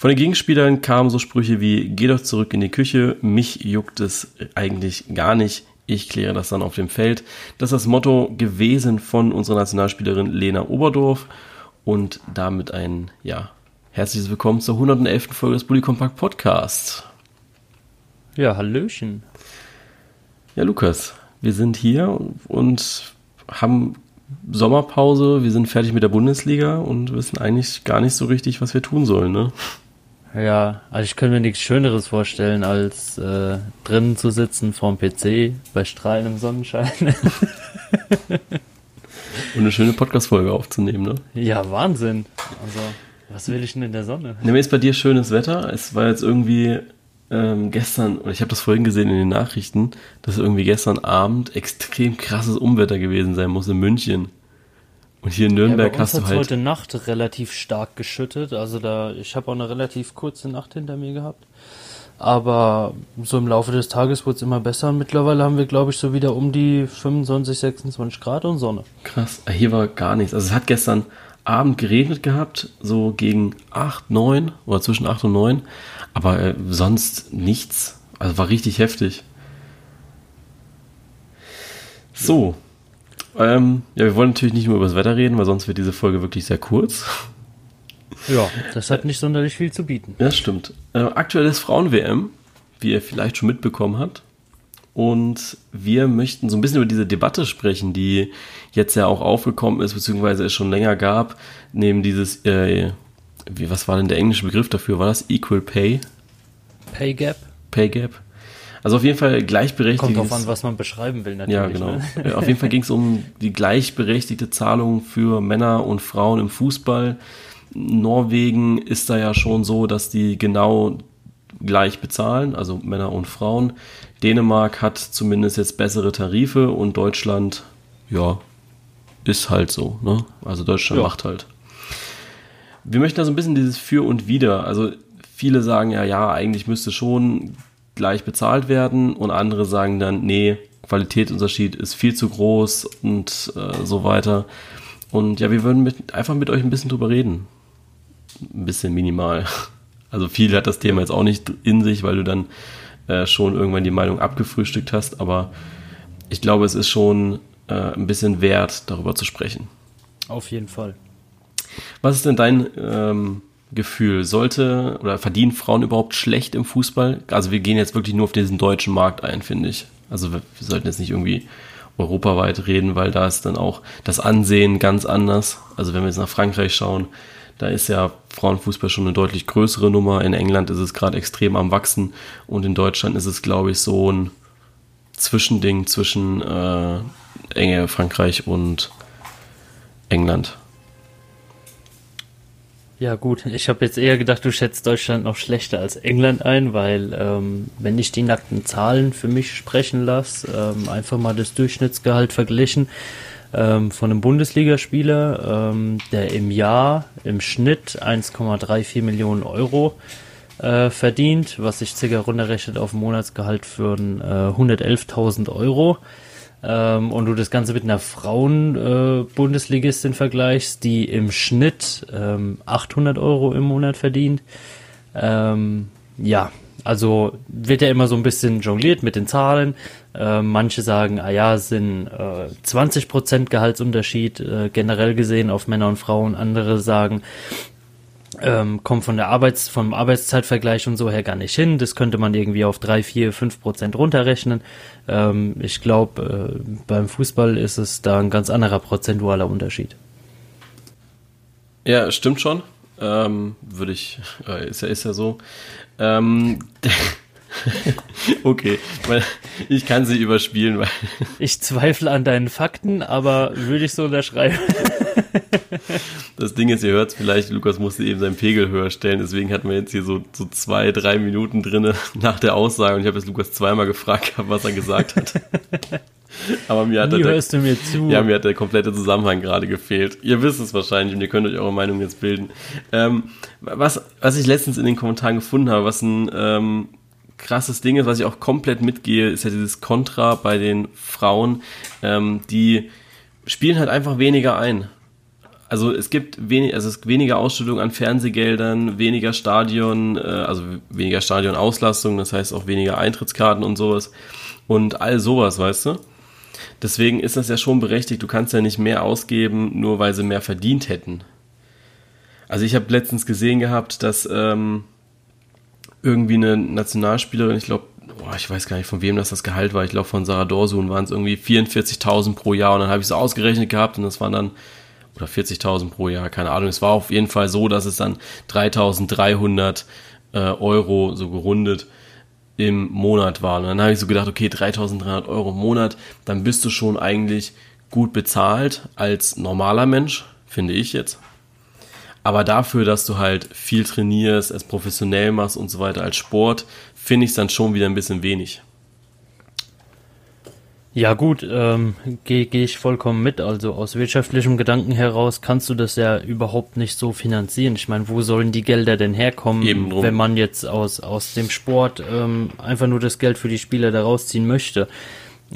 Von den Gegenspielern kamen so Sprüche wie, geh doch zurück in die Küche, mich juckt es eigentlich gar nicht, ich kläre das dann auf dem Feld. Das ist das Motto gewesen von unserer Nationalspielerin Lena Oberdorf und damit ein, ja, herzliches Willkommen zur 111. Folge des Bully Compact Podcast. Ja, Hallöchen. Ja, Lukas, wir sind hier und haben Sommerpause, wir sind fertig mit der Bundesliga und wissen eigentlich gar nicht so richtig, was wir tun sollen, ne? Ja, also ich könnte mir nichts Schöneres vorstellen, als äh, drinnen zu sitzen vorm PC bei strahlendem Sonnenschein. Und eine schöne Podcast-Folge aufzunehmen, ne? Ja, Wahnsinn. Also, was will ich denn in der Sonne? Ne, ist bei dir schönes Wetter. Es war jetzt irgendwie ähm, gestern, und ich habe das vorhin gesehen in den Nachrichten, dass irgendwie gestern Abend extrem krasses Unwetter gewesen sein muss in München. Und hier in Nürnberg ja, hast du halt. heute Nacht relativ stark geschüttet. Also da, ich habe auch eine relativ kurze Nacht hinter mir gehabt. Aber so im Laufe des Tages wurde es immer besser. Und mittlerweile haben wir, glaube ich, so wieder um die 25, 26 Grad und Sonne. Krass. Hier war gar nichts. Also es hat gestern Abend geregnet gehabt, so gegen 8, 9 oder zwischen 8 und 9. Aber äh, sonst nichts. Also war richtig heftig. So, ähm, ja, wir wollen natürlich nicht nur über das Wetter reden, weil sonst wird diese Folge wirklich sehr kurz. Ja, das hat nicht sonderlich viel zu bieten. Ja, stimmt. Äh, aktuelles Frauen-WM, wie ihr vielleicht schon mitbekommen habt. Und wir möchten so ein bisschen über diese Debatte sprechen, die jetzt ja auch aufgekommen ist, beziehungsweise es schon länger gab, neben dieses, äh, wie, was war denn der englische Begriff dafür? War das Equal Pay? Pay Gap? Pay Gap. Also auf jeden Fall gleichberechtigt. Kommt drauf an, was man beschreiben will, natürlich. Ja, genau. Ne? auf jeden Fall ging es um die gleichberechtigte Zahlung für Männer und Frauen im Fußball. Norwegen ist da ja schon so, dass die genau gleich bezahlen, also Männer und Frauen. Dänemark hat zumindest jetzt bessere Tarife und Deutschland, ja, ist halt so. Ne? Also Deutschland ja. macht halt. Wir möchten da so ein bisschen dieses Für und Wider. Also viele sagen ja, ja, eigentlich müsste schon gleich bezahlt werden und andere sagen dann, nee, Qualitätsunterschied ist viel zu groß und äh, so weiter. Und ja, wir würden mit, einfach mit euch ein bisschen drüber reden. Ein bisschen minimal. Also viel hat das Thema jetzt auch nicht in sich, weil du dann äh, schon irgendwann die Meinung abgefrühstückt hast, aber ich glaube, es ist schon äh, ein bisschen wert, darüber zu sprechen. Auf jeden Fall. Was ist denn dein ähm, Gefühl. Sollte oder verdienen Frauen überhaupt schlecht im Fußball? Also wir gehen jetzt wirklich nur auf diesen deutschen Markt ein, finde ich. Also wir, sollten jetzt nicht irgendwie europaweit reden, weil da ist dann auch das Ansehen ganz anders. Also wenn wir jetzt nach Frankreich schauen, da ist ja Frauenfußball schon eine deutlich größere Nummer. In England ist es gerade extrem am Wachsen und in Deutschland ist es, glaube ich, so ein Zwischending zwischen äh, Enge Frankreich und England. Ja gut, ich habe jetzt eher gedacht, du schätzt Deutschland noch schlechter als England ein, weil ähm, wenn ich die nackten Zahlen für mich sprechen lasse, ähm, einfach mal das Durchschnittsgehalt verglichen ähm, von einem Bundesligaspieler, ähm, der im Jahr im Schnitt 1,34 Millionen Euro äh, verdient, was sich circa runterrechnet auf ein Monatsgehalt für äh, 111.000 Euro ähm, und du das Ganze mit einer Frauen-Bundesligistin äh, vergleichst, die im Schnitt ähm, 800 Euro im Monat verdient, ähm, ja, also wird ja immer so ein bisschen jongliert mit den Zahlen. Äh, manche sagen, ah ja, sind äh, 20% Gehaltsunterschied äh, generell gesehen auf Männer und Frauen. Andere sagen, ähm, kommt von der Arbeits, vom Arbeitszeitvergleich und so her gar nicht hin. Das könnte man irgendwie auf drei, vier, fünf Prozent runterrechnen. Ähm, ich glaube, äh, beim Fußball ist es da ein ganz anderer prozentualer Unterschied. Ja, stimmt schon. Ähm, würde ich, äh, ist ja, ist ja so. Ähm, okay, ich kann sie überspielen, weil. Ich zweifle an deinen Fakten, aber würde ich so unterschreiben. Das Ding ist, ihr hört es vielleicht, Lukas musste eben seinen Pegel höher stellen, deswegen hatten wir jetzt hier so, so zwei, drei Minuten drin nach der Aussage und ich habe jetzt Lukas zweimal gefragt, was er gesagt hat. Aber mir hat, Wie der, hörst du mir zu? Ja, mir hat der komplette Zusammenhang gerade gefehlt. Ihr wisst es wahrscheinlich und ihr könnt euch eure Meinung jetzt bilden. Ähm, was, was ich letztens in den Kommentaren gefunden habe, was ein ähm, krasses Ding ist, was ich auch komplett mitgehe, ist ja dieses Kontra bei den Frauen. Ähm, die spielen halt einfach weniger ein also es gibt wenig, also es weniger Ausschüttung an Fernsehgeldern, weniger Stadion, äh, also weniger Stadionauslastung, das heißt auch weniger Eintrittskarten und sowas und all sowas, weißt du? Deswegen ist das ja schon berechtigt. Du kannst ja nicht mehr ausgeben, nur weil sie mehr verdient hätten. Also ich habe letztens gesehen gehabt, dass ähm, irgendwie eine Nationalspielerin, ich glaube, ich weiß gar nicht, von wem das das Gehalt war, ich glaube von Sarah Dorsun waren es irgendwie 44.000 pro Jahr und dann habe ich es ausgerechnet gehabt und das waren dann, oder 40.000 pro Jahr, keine Ahnung, es war auf jeden Fall so, dass es dann 3.300 äh, Euro so gerundet im Monat waren. Und dann habe ich so gedacht, okay, 3.300 Euro im Monat, dann bist du schon eigentlich gut bezahlt als normaler Mensch, finde ich jetzt. Aber dafür, dass du halt viel trainierst, es professionell machst und so weiter als Sport, finde ich es dann schon wieder ein bisschen wenig. Ja gut, ähm, gehe geh ich vollkommen mit. Also aus wirtschaftlichem Gedanken heraus kannst du das ja überhaupt nicht so finanzieren. Ich meine, wo sollen die Gelder denn herkommen, wenn man jetzt aus, aus dem Sport ähm, einfach nur das Geld für die Spieler da rausziehen möchte?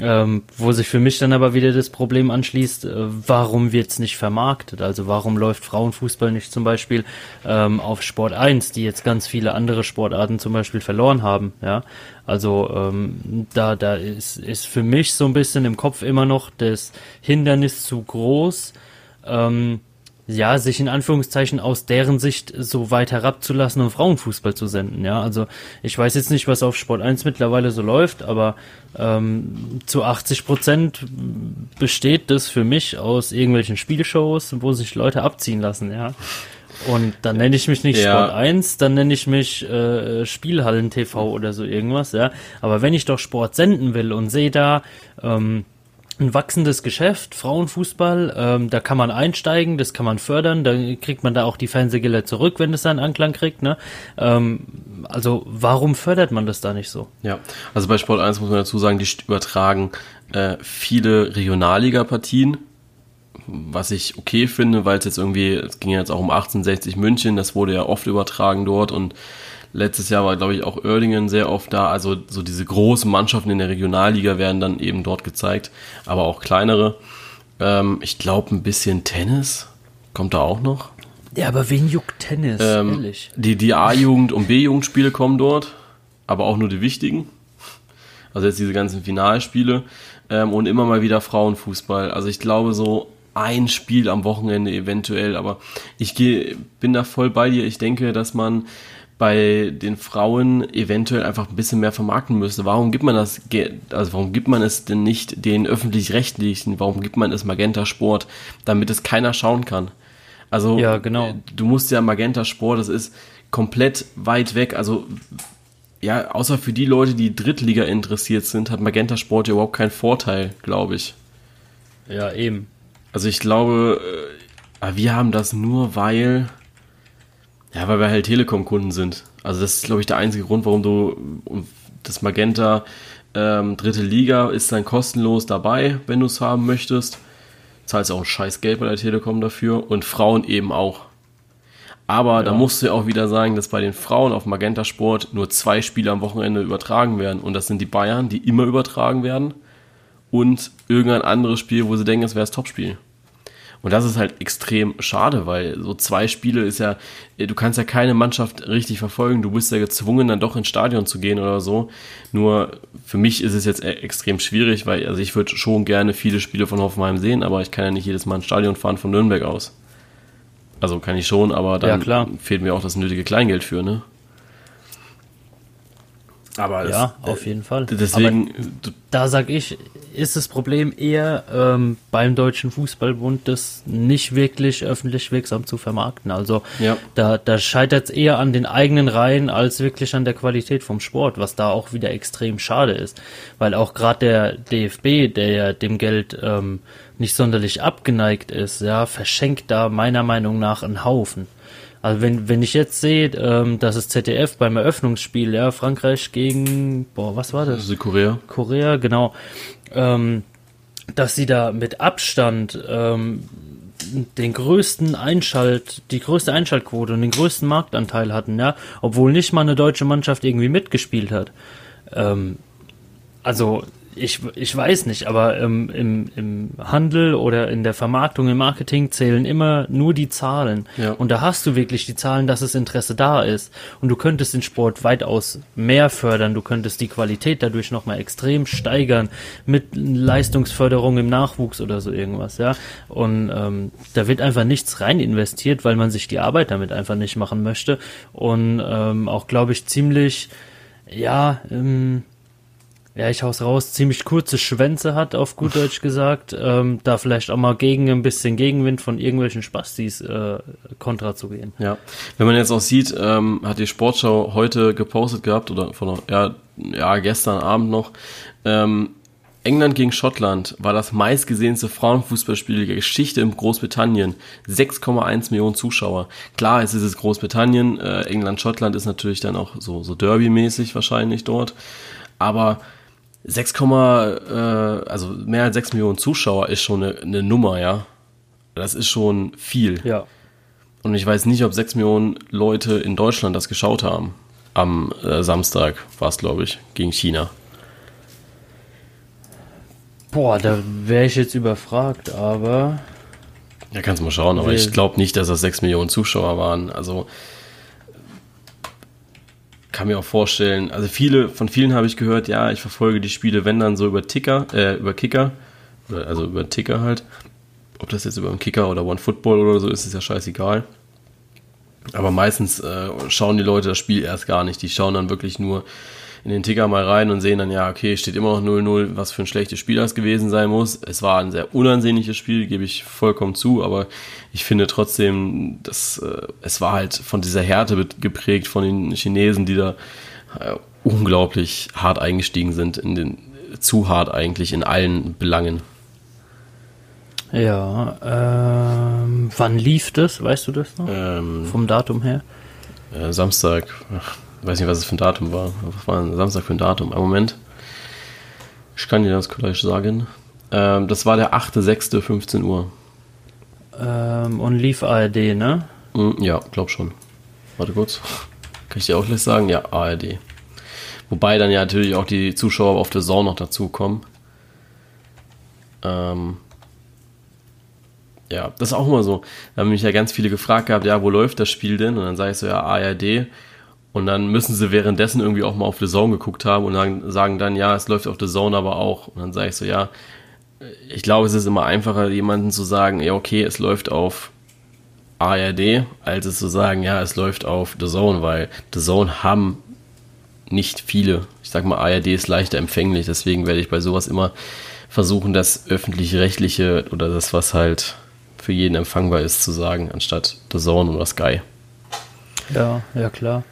Ähm, wo sich für mich dann aber wieder das Problem anschließt, äh, warum wird's nicht vermarktet? Also warum läuft Frauenfußball nicht zum Beispiel ähm, auf Sport 1, die jetzt ganz viele andere Sportarten zum Beispiel verloren haben? Ja, also ähm, da da ist ist für mich so ein bisschen im Kopf immer noch das Hindernis zu groß. Ähm, ja, sich in Anführungszeichen aus deren Sicht so weit herabzulassen und Frauenfußball zu senden. Ja, also ich weiß jetzt nicht, was auf Sport 1 mittlerweile so läuft, aber ähm, zu 80 Prozent besteht das für mich aus irgendwelchen Spielshows, wo sich Leute abziehen lassen, ja. Und dann nenne ich mich nicht ja. Sport 1, dann nenne ich mich äh, Spielhallen TV oder so irgendwas, ja. Aber wenn ich doch Sport senden will und sehe da ähm, ein wachsendes Geschäft, Frauenfußball, ähm, da kann man einsteigen, das kann man fördern, da kriegt man da auch die Fernsehgelder zurück, wenn es seinen Anklang kriegt, ne? Ähm, also warum fördert man das da nicht so? Ja, also bei Sport 1 muss man dazu sagen, die übertragen äh, viele Regionalliga-Partien, was ich okay finde, weil es jetzt irgendwie, es ging ja jetzt auch um 1860 München, das wurde ja oft übertragen dort und Letztes Jahr war, glaube ich, auch Oerdingen sehr oft da. Also so diese großen Mannschaften in der Regionalliga werden dann eben dort gezeigt, aber auch kleinere. Ähm, ich glaube, ein bisschen Tennis kommt da auch noch. Ja, aber wen juckt Tennis, ähm, ehrlich? Die, die A-Jugend- und B-Jugendspiele kommen dort, aber auch nur die wichtigen. Also jetzt diese ganzen Finalspiele ähm, und immer mal wieder Frauenfußball. Also ich glaube so ein Spiel am Wochenende eventuell, aber ich geh, bin da voll bei dir. Ich denke, dass man bei den Frauen eventuell einfach ein bisschen mehr vermarkten müsste. Warum gibt man das, also warum gibt man es denn nicht den öffentlich-rechtlichen, warum gibt man es Magenta Sport, damit es keiner schauen kann? Also, ja, genau. Du musst ja Magenta Sport, das ist komplett weit weg, also ja, außer für die Leute, die Drittliga interessiert sind, hat Magenta Sport ja überhaupt keinen Vorteil, glaube ich. Ja, eben. Also ich glaube, äh, wir haben das nur, weil ja, weil wir halt Telekom-Kunden sind. Also das ist, glaube ich, der einzige Grund, warum du das Magenta ähm, dritte Liga ist dann kostenlos dabei, wenn du es haben möchtest. Zahlst auch ein scheiß Geld bei der Telekom dafür und Frauen eben auch. Aber ja. da musst du ja auch wieder sagen, dass bei den Frauen auf Magenta Sport nur zwei Spiele am Wochenende übertragen werden. Und das sind die Bayern, die immer übertragen werden. Und irgendein anderes Spiel, wo sie denken, es wäre das Topspiel. Und das ist halt extrem schade, weil so zwei Spiele ist ja, du kannst ja keine Mannschaft richtig verfolgen. Du bist ja gezwungen, dann doch ins Stadion zu gehen oder so. Nur für mich ist es jetzt e- extrem schwierig, weil also ich würde schon gerne viele Spiele von Hoffenheim sehen, aber ich kann ja nicht jedes Mal ins Stadion fahren von Nürnberg aus. Also kann ich schon, aber dann ja, fehlt mir auch das nötige Kleingeld für, ne? Aber ja, das, auf jeden Fall. Deswegen, Aber da sag ich, ist das Problem eher ähm, beim Deutschen Fußballbund, das nicht wirklich öffentlich wirksam zu vermarkten. Also ja. da, da scheitert es eher an den eigenen Reihen als wirklich an der Qualität vom Sport, was da auch wieder extrem schade ist. Weil auch gerade der DFB, der ja dem Geld ähm, nicht sonderlich abgeneigt ist, ja, verschenkt da meiner Meinung nach einen Haufen. Also wenn, wenn ich jetzt sehe, ähm, dass es ZDF beim Eröffnungsspiel, ja, Frankreich gegen, boah, was war das? Südkorea. Korea, genau. Ähm, dass sie da mit Abstand ähm, den größten Einschalt, die größte Einschaltquote und den größten Marktanteil hatten, ja, obwohl nicht mal eine deutsche Mannschaft irgendwie mitgespielt hat. Ähm, also ich, ich weiß nicht, aber ähm, im, im Handel oder in der Vermarktung, im Marketing zählen immer nur die Zahlen. Ja. Und da hast du wirklich die Zahlen, dass das Interesse da ist. Und du könntest den Sport weitaus mehr fördern, du könntest die Qualität dadurch nochmal extrem steigern mit Leistungsförderung im Nachwuchs oder so irgendwas, ja. Und ähm, da wird einfach nichts rein investiert, weil man sich die Arbeit damit einfach nicht machen möchte. Und ähm, auch, glaube ich, ziemlich, ja, ähm, ja, ich hau's raus, ziemlich kurze Schwänze hat, auf gut Deutsch gesagt, ähm, da vielleicht auch mal gegen ein bisschen Gegenwind von irgendwelchen Spastis äh, kontra zu gehen. Ja, wenn man jetzt auch sieht, ähm, hat die Sportschau heute gepostet gehabt oder von ja, ja gestern Abend noch, ähm, England gegen Schottland war das meistgesehenste Frauenfußballspiel der Geschichte in Großbritannien. 6,1 Millionen Zuschauer. Klar, es ist es Großbritannien. Äh, England, Schottland ist natürlich dann auch so, so Derby-mäßig wahrscheinlich dort. Aber 6, äh, also mehr als 6 Millionen Zuschauer ist schon eine, eine Nummer, ja. Das ist schon viel. Ja. Und ich weiß nicht, ob 6 Millionen Leute in Deutschland das geschaut haben. Am äh, Samstag war es, glaube ich, gegen China. Boah, da wäre ich jetzt überfragt, aber. Ja, kannst du mal schauen, aber ich glaube nicht, dass das 6 Millionen Zuschauer waren. Also kann mir auch vorstellen, also viele, von vielen habe ich gehört, ja, ich verfolge die Spiele, wenn dann so über Ticker, äh, über Kicker, also über Ticker halt. Ob das jetzt über einen Kicker oder One Football oder so ist, ist ja scheißegal. Aber meistens äh, schauen die Leute das Spiel erst gar nicht. Die schauen dann wirklich nur in den Ticker mal rein und sehen dann, ja, okay, steht immer noch 0-0, was für ein schlechtes Spiel das gewesen sein muss. Es war ein sehr unansehnliches Spiel, gebe ich vollkommen zu, aber ich finde trotzdem, dass äh, es war halt von dieser Härte geprägt von den Chinesen, die da äh, unglaublich hart eingestiegen sind, in den zu hart eigentlich in allen Belangen. Ja, ähm, wann lief das? Weißt du das noch? Ähm, Vom Datum her? Äh, Samstag, weiß nicht, was es für ein Datum war. Was war ein Samstag für ein Datum? Ein Moment. Ich kann dir das gleich sagen. Ähm, das war der 8.6.15 Uhr. Ähm, und lief ARD, ne? Mm, ja, glaub schon. Warte kurz. Kann ich dir auch gleich sagen? Ja, ARD. Wobei dann ja natürlich auch die Zuschauer auf der Saison noch dazukommen. Ähm, ja, das ist auch immer so. Da haben mich ja ganz viele gefragt gehabt, ja, wo läuft das Spiel denn? Und dann sage ich so, ja, ARD. Und dann müssen sie währenddessen irgendwie auch mal auf The Zone geguckt haben und dann sagen dann, ja, es läuft auf The Zone aber auch. Und dann sage ich so, ja, ich glaube, es ist immer einfacher, jemanden zu sagen, ja, okay, es läuft auf ARD, als es zu sagen, ja, es läuft auf The Zone, weil The Zone haben nicht viele. Ich sag mal, ARD ist leichter empfänglich, deswegen werde ich bei sowas immer versuchen, das öffentlich-rechtliche oder das, was halt für jeden empfangbar ist, zu sagen, anstatt The Zone oder Sky. Ja, ja, klar.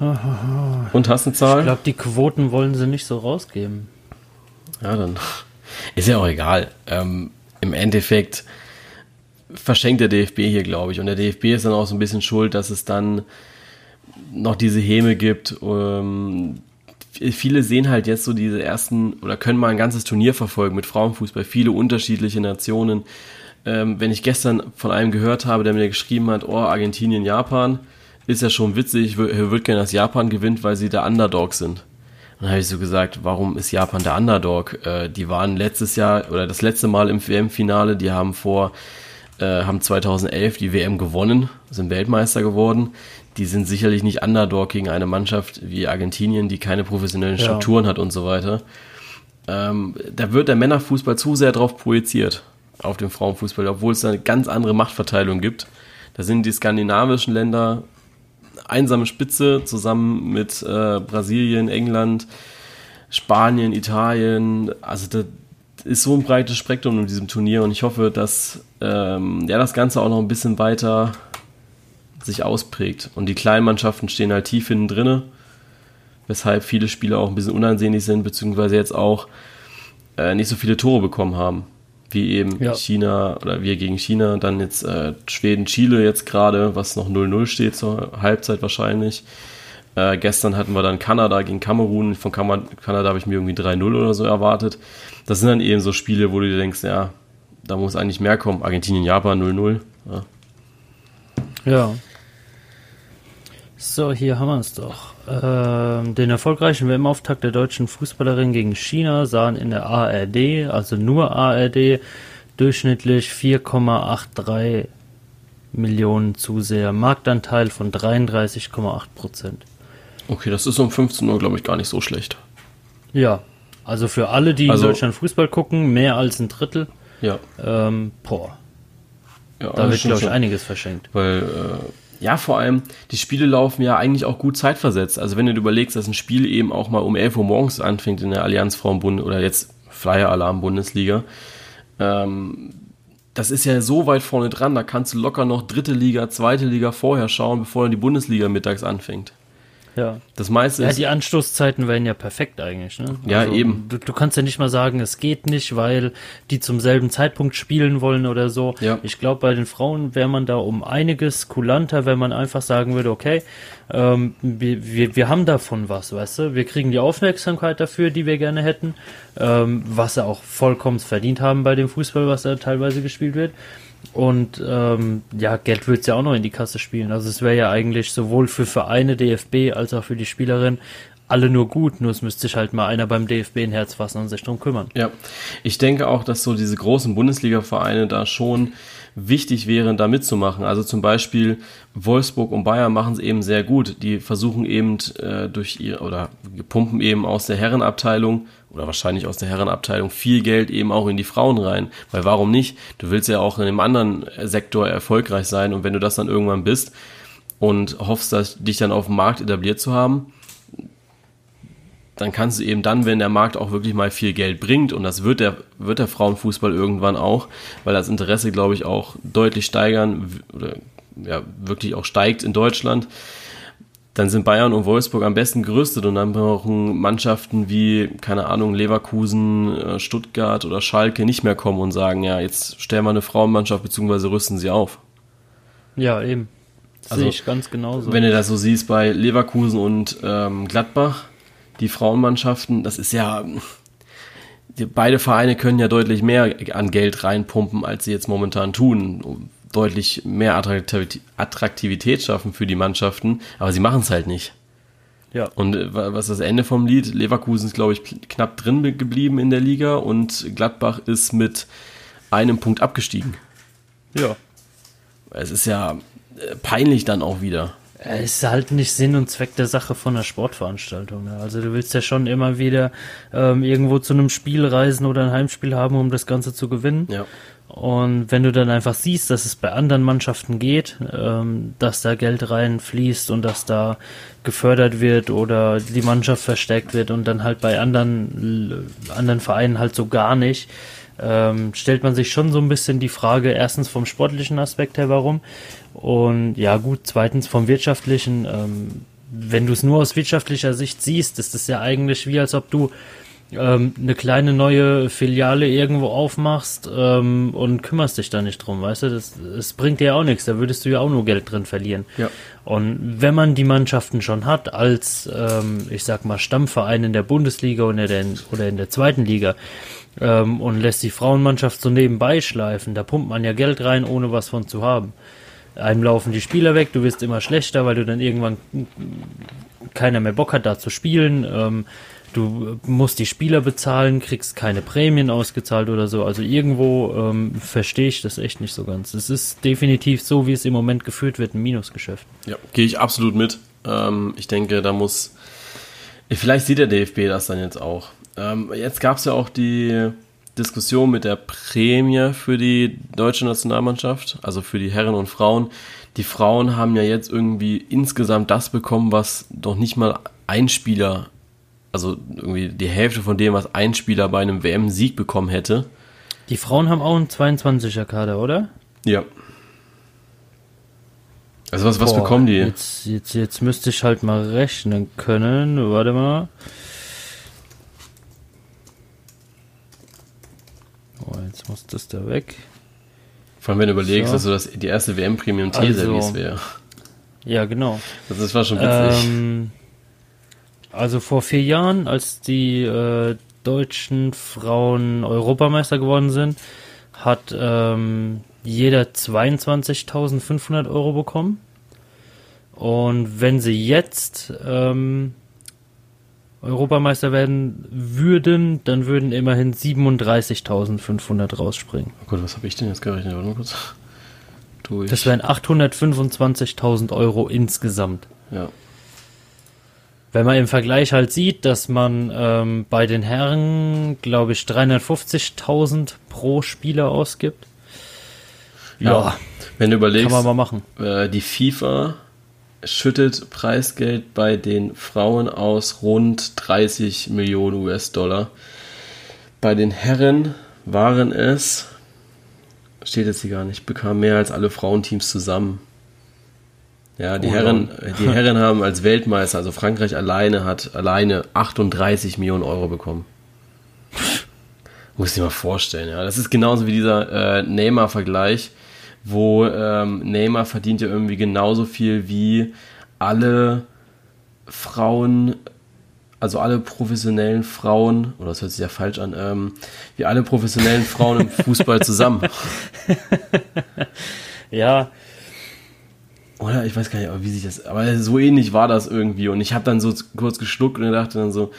Und hast eine Zahl? Ich glaube, die Quoten wollen sie nicht so rausgeben. Ja, dann ist ja auch egal. Ähm, Im Endeffekt verschenkt der DFB hier, glaube ich. Und der DFB ist dann auch so ein bisschen schuld, dass es dann noch diese Häme gibt. Ähm, viele sehen halt jetzt so diese ersten oder können mal ein ganzes Turnier verfolgen mit Frauenfußball, viele unterschiedliche Nationen. Ähm, wenn ich gestern von einem gehört habe, der mir geschrieben hat, oh, Argentinien, Japan, ist ja schon witzig, ich würde gerne, dass Japan gewinnt, weil sie der Underdog sind. Und dann habe ich so gesagt, warum ist Japan der Underdog? Äh, die waren letztes Jahr oder das letzte Mal im WM-Finale, die haben vor, äh, haben 2011 die WM gewonnen, sind Weltmeister geworden. Die sind sicherlich nicht Underdog gegen eine Mannschaft wie Argentinien, die keine professionellen Strukturen ja. hat und so weiter. Ähm, da wird der Männerfußball zu sehr drauf projiziert auf den Frauenfußball, obwohl es eine ganz andere Machtverteilung gibt. Da sind die skandinavischen Länder einsame Spitze zusammen mit äh, Brasilien, England, Spanien, Italien. Also das ist so ein breites Spektrum in diesem Turnier und ich hoffe, dass ähm, ja, das Ganze auch noch ein bisschen weiter sich ausprägt. Und die kleinen Mannschaften stehen halt tief hinten drinne, weshalb viele Spieler auch ein bisschen unansehnlich sind, beziehungsweise jetzt auch äh, nicht so viele Tore bekommen haben wie eben ja. China oder wir gegen China, dann jetzt äh, Schweden, Chile jetzt gerade, was noch 0-0 steht zur Halbzeit wahrscheinlich. Äh, gestern hatten wir dann Kanada gegen Kamerun. Von Kam Kanada habe ich mir irgendwie 3-0 oder so erwartet. Das sind dann eben so Spiele, wo du dir denkst, ja, da muss eigentlich mehr kommen. Argentinien, Japan 0-0. Ja. ja. So, hier haben wir es doch. Ähm, den erfolgreichen WM-Auftakt der deutschen Fußballerin gegen China sahen in der ARD, also nur ARD, durchschnittlich 4,83 Millionen Zuseher, Marktanteil von 33,8 Prozent. Okay, das ist um 15 Uhr, glaube ich, gar nicht so schlecht. Ja, also für alle, die Also- in Deutschland Fußball gucken, mehr als ein Drittel. Ja. Ähm, boah, ja da wird, glaube ich, schon. einiges verschenkt. Weil, äh, ja, vor allem, die Spiele laufen ja eigentlich auch gut zeitversetzt. Also wenn du dir überlegst, dass ein Spiel eben auch mal um 11 Uhr morgens anfängt in der Allianz Frauenbund oder jetzt Flyer Alarm Bundesliga, ähm, das ist ja so weit vorne dran, da kannst du locker noch dritte Liga, zweite Liga vorher schauen, bevor dann die Bundesliga mittags anfängt. Ja. Das meiste Ja, ist, die Anstoßzeiten wären ja perfekt eigentlich. Ne? Ja, eben. Du, du kannst ja nicht mal sagen, es geht nicht, weil die zum selben Zeitpunkt spielen wollen oder so. Ja. Ich glaube, bei den Frauen wäre man da um einiges kulanter, wenn man einfach sagen würde, okay, ähm, wir, wir, wir haben davon was, weißt du? Wir kriegen die Aufmerksamkeit dafür, die wir gerne hätten, ähm, was sie auch vollkommen verdient haben bei dem Fußball, was da teilweise gespielt wird. Und ähm, ja, Geld wird's ja auch noch in die Kasse spielen. Also es wäre ja eigentlich sowohl für Vereine, DFB, als auch für die Spielerin alle nur gut. Nur es müsste sich halt mal einer beim DFB ein Herz fassen und sich drum kümmern. Ja, ich denke auch, dass so diese großen Bundesliga-Vereine da schon wichtig wären, da mitzumachen. Also zum Beispiel Wolfsburg und Bayern machen es eben sehr gut. Die versuchen eben äh, durch ihr oder pumpen eben aus der Herrenabteilung oder wahrscheinlich aus der Herrenabteilung viel Geld eben auch in die Frauen rein. Weil warum nicht? Du willst ja auch in einem anderen Sektor erfolgreich sein und wenn du das dann irgendwann bist und hoffst, dass dich dann auf dem Markt etabliert zu haben, dann kannst du eben dann, wenn der Markt auch wirklich mal viel Geld bringt, und das wird der, wird der Frauenfußball irgendwann auch, weil das Interesse, glaube ich, auch deutlich steigern oder ja, wirklich auch steigt in Deutschland, dann sind Bayern und Wolfsburg am besten gerüstet und dann brauchen Mannschaften wie, keine Ahnung, Leverkusen, äh, Stuttgart oder Schalke nicht mehr kommen und sagen, ja, jetzt stellen wir eine Frauenmannschaft beziehungsweise rüsten sie auf. Ja, eben. Das Also, sehe ich ganz genauso. Wenn du das so siehst bei Leverkusen und ähm, Gladbach, die Frauenmannschaften, das ist ja. Beide Vereine können ja deutlich mehr an Geld reinpumpen, als sie jetzt momentan tun. Deutlich mehr Attraktivität, schaffen für die Mannschaften, aber sie machen es halt nicht. ja. Und äh, wa- was ist das Ende vom Lied? Leverkusen ist, glaube ich, kn- knapp drin be- geblieben in der Liga und Gladbach ist mit einem Punkt abgestiegen. ja. Es ist ja äh, peinlich dann auch wieder. Es ist halt nicht Sinn und Zweck der Sache von einer Sportveranstaltung. Ne? Also du willst ja schon immer wieder ähm, irgendwo zu einem Spiel reisen oder ein Heimspiel haben, um das Ganze zu gewinnen. Ja. Und wenn du dann einfach siehst, dass es bei anderen Mannschaften geht, ähm, dass da Geld reinfließt und dass da gefördert wird oder die Mannschaft verstärkt wird und dann halt bei anderen, anderen Vereinen halt so gar nicht, ähm, stellt man sich schon so ein bisschen die Frage, erstens vom sportlichen Aspekt her, warum? Und ja gut, zweitens vom wirtschaftlichen, ähm, wenn du es nur aus wirtschaftlicher Sicht siehst, ist es ja eigentlich wie als ob du ähm, eine kleine neue Filiale irgendwo aufmachst ähm, und kümmerst dich da nicht drum, weißt du? Das, das bringt dir ja auch nichts, da würdest du ja auch nur Geld drin verlieren. Ja. Und wenn man die Mannschaften schon hat, als, ähm, ich sag mal, Stammverein in der Bundesliga oder, der, oder in der zweiten Liga, ähm, und lässt die Frauenmannschaft so nebenbei schleifen, da pumpt man ja Geld rein, ohne was von zu haben. Einem laufen die Spieler weg, du wirst immer schlechter, weil du dann irgendwann keiner mehr Bock hat, da zu spielen. Ähm, du musst die Spieler bezahlen, kriegst keine Prämien ausgezahlt oder so. Also irgendwo ähm, verstehe ich das echt nicht so ganz. Es ist definitiv so, wie es im Moment geführt wird, ein Minusgeschäft. Ja, gehe ich absolut mit. Ähm, ich denke, da muss. Vielleicht sieht der DFB das dann jetzt auch. Ähm, jetzt gab es ja auch die Diskussion mit der Prämie für die deutsche Nationalmannschaft, also für die Herren und Frauen. Die Frauen haben ja jetzt irgendwie insgesamt das bekommen, was doch nicht mal ein Spieler, also irgendwie die Hälfte von dem, was ein Spieler bei einem WM-Sieg bekommen hätte. Die Frauen haben auch einen 22er Kader, oder? Ja. Also was, was Boah, bekommen die? Jetzt, jetzt, jetzt müsste ich halt mal rechnen können. Warte mal. Oh, jetzt muss das da weg. Vor allem, wenn du überlegst, So. dass so das die erste WM-Premium Also- wäre. Ja, genau. Das ist- war schon witzig. Ähm, also vor vier Jahren, als die äh, deutschen Frauen Europameister geworden sind, hat ähm, jeder 22.500 Euro bekommen. Und wenn sie jetzt ähm, Europameister werden würden, dann würden immerhin 37.500 rausspringen. Oh Gott, was habe ich denn jetzt gerechnet? Warte mal kurz. Durch. Das wären 825.000 Euro insgesamt. Ja. Wenn man im Vergleich halt sieht, dass man ähm, bei den Herren, glaube ich, 350.000 pro Spieler ausgibt. Ja, ja, wenn du überlegst, kann man mal machen. Äh, die FIFA schüttet Preisgeld bei den Frauen aus rund 30 Millionen US-Dollar. Bei den Herren waren es, steht jetzt hier gar nicht, bekam mehr als alle Frauenteams zusammen. Ja, die, oh, Herren, die Herren haben als Weltmeister, also Frankreich alleine hat alleine 38 Millionen Euro bekommen. Muss ich dir mal vorstellen, ja. Das ist genauso wie dieser äh, Neymar-Vergleich wo ähm, Neymar verdient ja irgendwie genauso viel wie alle Frauen, also alle professionellen Frauen, oder das hört sich ja falsch an, ähm, wie alle professionellen Frauen im Fußball zusammen. ja. Oder ich weiß gar nicht, wie sich das, aber so ähnlich war das irgendwie. Und ich habe dann so kurz geschluckt und dachte dann so,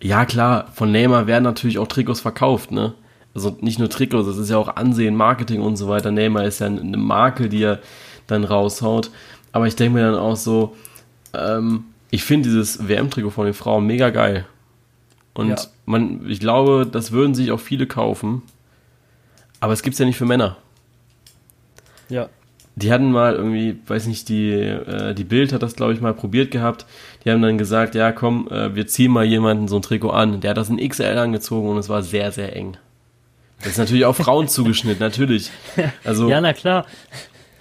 ja klar, von Neymar werden natürlich auch Trikots verkauft, ne? also nicht nur Trikots, das ist ja auch Ansehen, Marketing und so weiter. Neymar ist ja eine Marke, die er dann raushaut. Aber ich denke mir dann auch so, ähm, ich finde dieses WM-Trikot von den Frauen mega geil. Und ja. man, ich glaube, das würden sich auch viele kaufen. Aber es gibt es ja nicht für Männer. Ja. Die hatten mal irgendwie, weiß nicht, die, äh, die Bild hat das, glaube ich, mal probiert gehabt. Die haben dann gesagt, ja komm, äh, wir ziehen mal jemanden so ein Trikot an. Der hat das in XL angezogen und es war sehr, sehr eng. Das ist natürlich auch Frauen zugeschnitten, natürlich. Also, ja, na klar.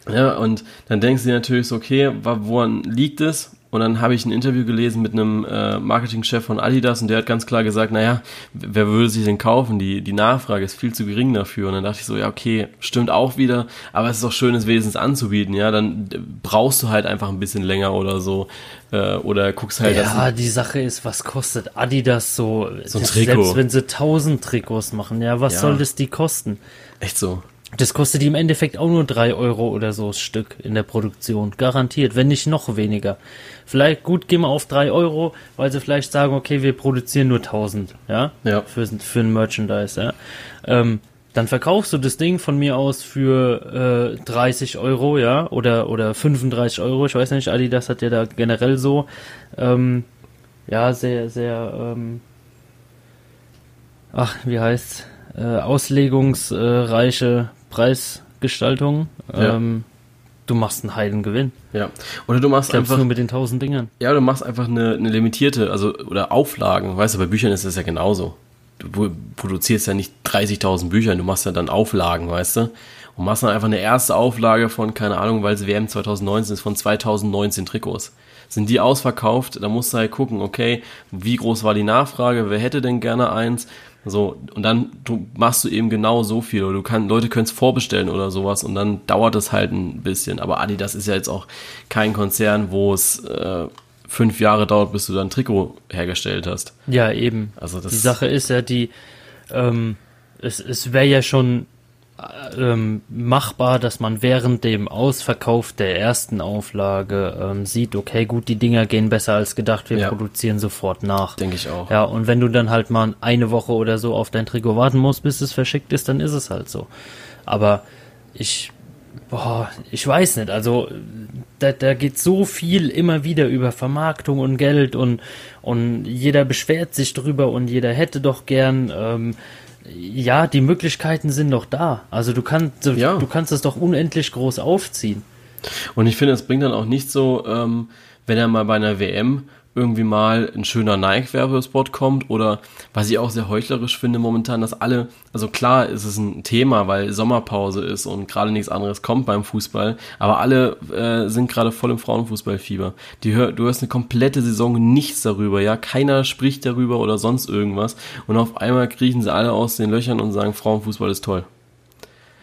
Ja, und dann denkst du dir natürlich so, okay, woran liegt es? Und dann habe ich ein Interview gelesen mit einem äh, Marketingchef von Adidas und der hat ganz klar gesagt, naja, wer würde sich denn kaufen? Die, die Nachfrage ist viel zu gering dafür. Und dann dachte ich so, ja, okay, stimmt auch wieder, aber es ist doch schön, es wenigstens anzubieten, ja. Dann brauchst du halt einfach ein bisschen länger oder so. Äh, oder guckst halt. Ja, die Sache ist, was kostet Adidas so? So ein Trikot. Selbst wenn sie tausend Trikots machen, ja, was ja. soll das die kosten? Echt so. Das kostet die im Endeffekt auch nur drei Euro oder so das Stück in der Produktion. Garantiert, wenn nicht noch weniger. Vielleicht, gut, gehen wir auf drei Euro, weil sie vielleicht sagen, okay, wir produzieren nur 1000, ja? Ja. Für, für ein Merchandise, ja? Ähm, dann verkaufst du das Ding von mir aus für äh, 30 Euro, ja, oder, oder 35 Euro, ich weiß nicht, Adidas hat ja da generell so, ähm, ja, sehr, sehr, ähm, ach, wie heißt's, äh, auslegungsreiche Preisgestaltung. Ja. Ähm, du machst einen heilen Gewinn. Ja. Oder du machst Selbst einfach nur mit den tausend Dingern. Ja, du machst einfach eine, eine limitierte, also oder Auflagen. Weißt du, bei Büchern ist das ja genauso. Du produzierst ja nicht 30.000 Bücher, du machst ja dann Auflagen, weißt du? Und machst dann einfach eine erste Auflage von, keine Ahnung, weil es WM 2019 ist, von 2019 Trikots. Sind die ausverkauft, da musst du halt gucken, okay, wie groß war die Nachfrage, wer hätte denn gerne eins? So, und dann du, machst du eben genau so viel. Oder du kannst, Leute können es vorbestellen oder sowas und dann dauert es halt ein bisschen. Aber Adidas ist ja jetzt auch kein Konzern, wo es äh, fünf Jahre dauert, bis du dann Trikot hergestellt hast. Ja, eben. Also das die Sache ist ja, die ähm, es, es wäre ja schon ähm, machbar, dass man während dem Ausverkauf der ersten Auflage ähm, sieht, okay, gut, die Dinger gehen besser als gedacht, wir ja. produzieren sofort nach. Denke ich auch. Ja, und wenn du dann halt mal eine Woche oder so auf dein Trikot warten musst, bis es verschickt ist, dann ist es halt so. Aber ich, boah, ich weiß nicht, also da, da geht so viel immer wieder über Vermarktung und Geld und, und jeder beschwert sich drüber und jeder hätte doch gern, ähm, ja, die Möglichkeiten sind doch da. Also du kannst, ja. du kannst das doch unendlich groß aufziehen. Und ich finde, es bringt dann auch nicht so, ähm, wenn er mal bei einer WM irgendwie mal ein schöner Nike-Werbespot kommt oder was ich auch sehr heuchlerisch finde momentan, dass alle, also klar ist es ein Thema, weil Sommerpause ist und gerade nichts anderes kommt beim Fußball, aber alle äh, sind gerade voll im Frauenfußballfieber. Die hör, du hörst eine komplette Saison nichts darüber, ja, keiner spricht darüber oder sonst irgendwas und auf einmal kriechen sie alle aus den Löchern und sagen, Frauenfußball ist toll.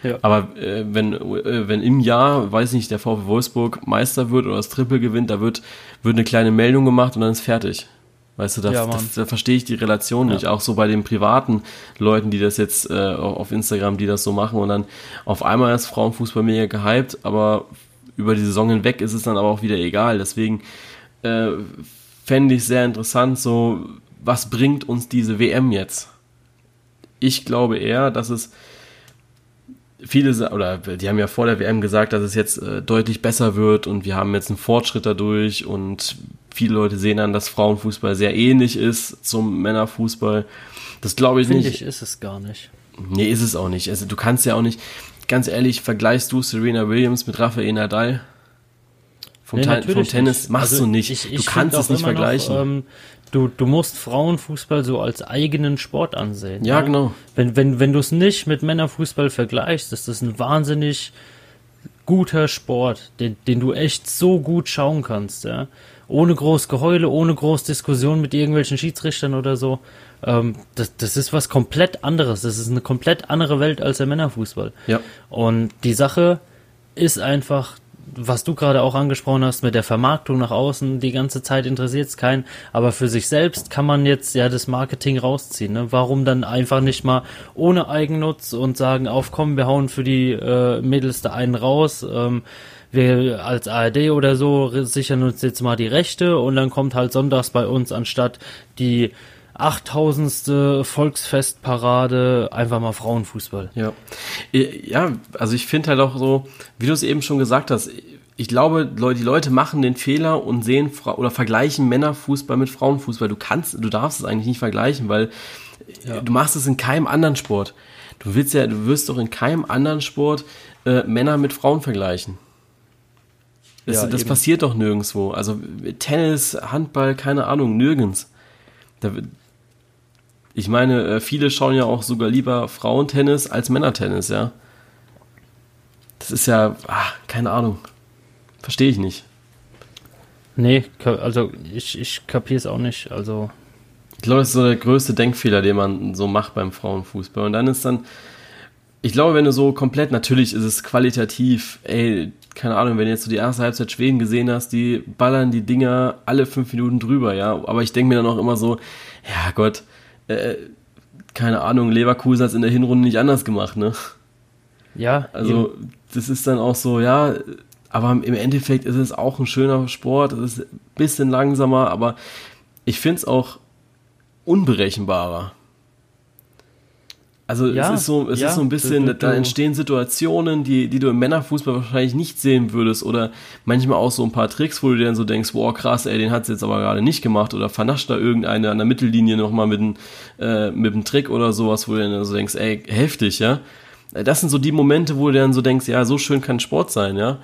Ja. Aber äh, wenn, äh, wenn im Jahr, weiß nicht, der VfW Wolfsburg Meister wird oder das Triple gewinnt, da wird, wird eine kleine Meldung gemacht und dann ist fertig. Weißt du, da, ja, das, da verstehe ich die Relation ja. nicht. Auch so bei den privaten Leuten, die das jetzt äh, auf Instagram, die das so machen und dann auf einmal ist Frauenfußball mega gehypt, aber über die Saison hinweg ist es dann aber auch wieder egal. Deswegen äh, fände ich sehr interessant, so, was bringt uns diese WM jetzt? Ich glaube eher, dass es viele, oder die haben ja vor der WM gesagt, dass es jetzt äh, deutlich besser wird und wir haben jetzt einen Fortschritt dadurch und viele Leute sehen an, dass Frauenfußball sehr ähnlich ist zum Männerfußball. Das glaube ich Finde nicht. Ich, ist es gar nicht. Nee, ist es auch nicht. Also du kannst ja auch nicht, ganz ehrlich, vergleichst du Serena Williams mit Rafael Nadal? Vom, nee, vom Tennis nicht. machst also du nicht. Ich, ich du kannst es nicht vergleichen. Noch, ähm, du, du musst Frauenfußball so als eigenen Sport ansehen. Ja, ja? genau. Wenn, wenn, wenn du es nicht mit Männerfußball vergleichst, ist das ein wahnsinnig guter Sport, den, den du echt so gut schauen kannst, ja. Ohne groß Geheule, ohne groß Diskussion mit irgendwelchen Schiedsrichtern oder so. Ähm, das, das ist was komplett anderes. Das ist eine komplett andere Welt als der Männerfußball. Ja. Und die Sache ist einfach, was du gerade auch angesprochen hast mit der Vermarktung nach außen, die ganze Zeit interessiert es keinen, aber für sich selbst kann man jetzt ja das Marketing rausziehen. Ne? Warum dann einfach nicht mal ohne Eigennutz und sagen, aufkommen, wir hauen für die äh, Mädels da einen raus, ähm, wir als ARD oder so sichern uns jetzt mal die Rechte und dann kommt halt sonntags bei uns anstatt die achttausendste Volksfestparade einfach mal Frauenfußball. Ja, ja also ich finde halt auch so, wie du es eben schon gesagt hast, ich glaube, die Leute machen den Fehler und sehen oder vergleichen Männerfußball mit Frauenfußball. Du kannst, du darfst es eigentlich nicht vergleichen, weil ja. du machst es in keinem anderen Sport. Du willst ja, du wirst doch in keinem anderen Sport äh, Männer mit Frauen vergleichen. Das, ja, das passiert doch nirgendwo. Also Tennis, Handball, keine Ahnung, nirgends. Da, ich meine, äh, viele schauen ja auch sogar lieber Frauentennis als Männertennis, ja. Das ist ja, ah, keine Ahnung. Verstehe ich nicht. Nee, also ich, ich kapiere es auch nicht. Also. Ich glaube, das ist so der größte Denkfehler, den man so macht beim Frauenfußball. Und dann ist dann, ich glaube, wenn du so komplett, natürlich ist es qualitativ, ey, keine Ahnung, wenn du jetzt so die erste Halbzeit Schweden gesehen hast, die ballern die Dinger alle fünf Minuten drüber, ja. Aber ich denke mir dann auch immer so, ja Gott, äh, keine Ahnung, Leverkusen hat es in der Hinrunde nicht anders gemacht, ne? Ja. Also, eben. das ist dann auch so, ja, aber im Endeffekt ist es auch ein schöner Sport, es ist ein bisschen langsamer, aber ich finde es auch unberechenbarer. Also ja, es ist so, es ja, ist so ein bisschen, du, du, da entstehen Situationen, die, die du im Männerfußball wahrscheinlich nicht sehen würdest oder manchmal auch so ein paar Tricks, wo du dir dann so denkst, wow krass, ey, den hat es jetzt aber gerade nicht gemacht oder vernascht da irgendeine an der Mittellinie nochmal mit einem äh, mit einem Trick oder sowas, wo du dann so denkst, ey, heftig, ja. Das sind so die Momente, wo du dann so denkst, ja, so schön kann Sport sein, ja.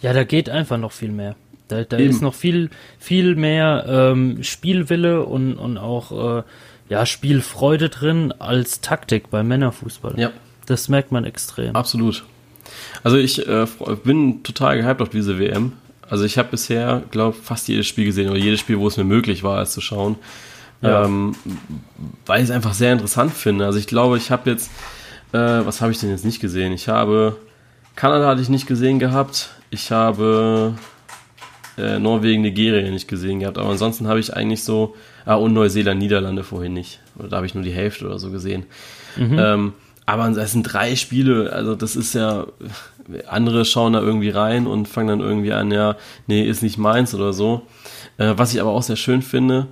Ja, da geht einfach noch viel mehr. Da, da ist noch viel, viel mehr ähm, Spielwille und, und auch äh, ja, Spielfreude drin als Taktik beim Männerfußball. Ja. Das merkt man extrem. Absolut. Also ich äh, bin total gehypt auf diese WM. Also ich habe bisher, glaube fast jedes Spiel gesehen oder jedes Spiel, wo es mir möglich war, es zu schauen. Ja. Ähm, weil ich es einfach sehr interessant finde. Also ich glaube, ich habe jetzt, äh, was habe ich denn jetzt nicht gesehen? Ich habe, Kanada hatte ich nicht gesehen gehabt. Ich habe äh, Norwegen, Nigeria nicht gesehen gehabt. Aber ansonsten habe ich eigentlich so, ah, und Neuseeland, Niederlande vorhin nicht. Oder da habe ich nur die Hälfte oder so gesehen. Mhm. Ähm, aber es sind drei Spiele, also das ist ja, andere schauen da irgendwie rein und fangen dann irgendwie an, ja, nee, ist nicht meins oder so. Äh, was ich aber auch sehr schön finde,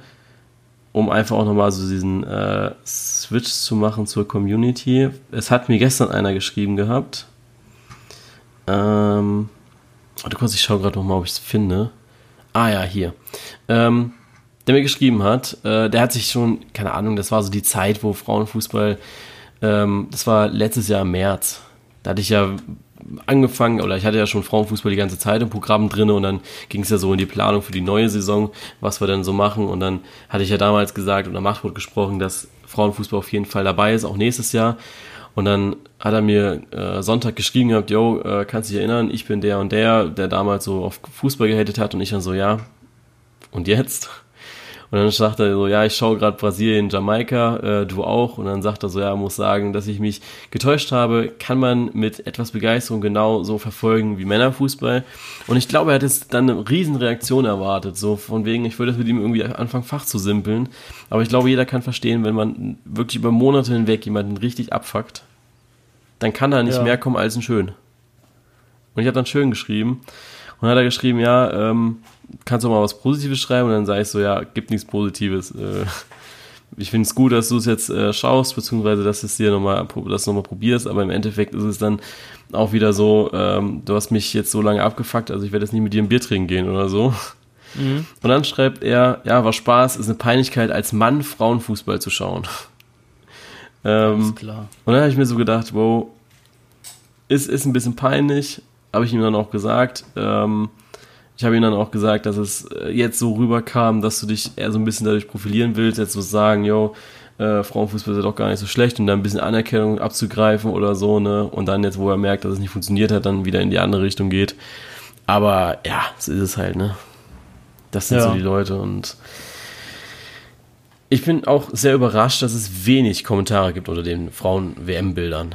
um einfach auch nochmal so diesen äh, Switch zu machen zur Community. Es hat mir gestern einer geschrieben gehabt. Ähm, warte kurz, ich schaue gerade nochmal, ob ich es finde. Ah ja, hier. Ähm, der mir geschrieben hat, äh, der hat sich schon, keine Ahnung, das war so die Zeit, wo Frauenfußball, ähm, das war letztes Jahr im März. Da hatte ich ja angefangen, oder ich hatte ja schon Frauenfußball die ganze Zeit im Programm drin und dann ging es ja so in die Planung für die neue Saison, was wir dann so machen. Und dann hatte ich ja damals gesagt und am Machtwort gesprochen, dass Frauenfußball auf jeden Fall dabei ist, auch nächstes Jahr. Und dann hat er mir äh, Sonntag geschrieben gehabt, yo, äh, kannst dich erinnern, ich bin der und der, der damals so auf Fußball gehatet hat und ich dann so, ja, und jetzt? Und dann sagt er so, ja, ich schaue gerade Brasilien, Jamaika, äh, du auch. Und dann sagt er so, ja, muss sagen, dass ich mich getäuscht habe, kann man mit etwas Begeisterung genau so verfolgen wie Männerfußball. Und ich glaube, er hat jetzt dann eine Riesenreaktion erwartet, so von wegen, ich würde das mit ihm irgendwie anfangen, Fach zu simpeln. Aber ich glaube, jeder kann verstehen, wenn man wirklich über Monate hinweg jemanden richtig abfuckt, dann kann da nicht ja. mehr kommen als ein Schön. Und ich habe dann schön geschrieben. Und dann hat er geschrieben, ja, ähm, kannst du mal was Positives schreiben? Und dann sage ich so, ja, gibt nichts Positives. Äh, ich finde es gut, dass du es jetzt äh, schaust, beziehungsweise dass du es dir nochmal, das nochmal probierst, aber im Endeffekt ist es dann auch wieder so, ähm, du hast mich jetzt so lange abgefuckt, also ich werde jetzt nicht mit dir ein Bier trinken gehen oder so. Mhm. Und dann schreibt er, ja, war Spaß, ist eine Peinlichkeit, als Mann Frauenfußball zu schauen. ähm, klar. Und dann habe ich mir so gedacht, wow, ist, ist ein bisschen peinlich, habe ich ihm dann auch gesagt. Ähm, ich habe ihm dann auch gesagt, dass es äh, jetzt so rüberkam, dass du dich eher so ein bisschen dadurch profilieren willst, jetzt so sagen, yo, äh, Frauenfußball ist ja doch gar nicht so schlecht und dann ein bisschen Anerkennung abzugreifen oder so, ne? Und dann jetzt, wo er merkt, dass es nicht funktioniert hat, dann wieder in die andere Richtung geht. Aber ja, so ist es halt, ne? Das sind ja. so die Leute und ich bin auch sehr überrascht, dass es wenig Kommentare gibt unter den Frauen-WM-Bildern.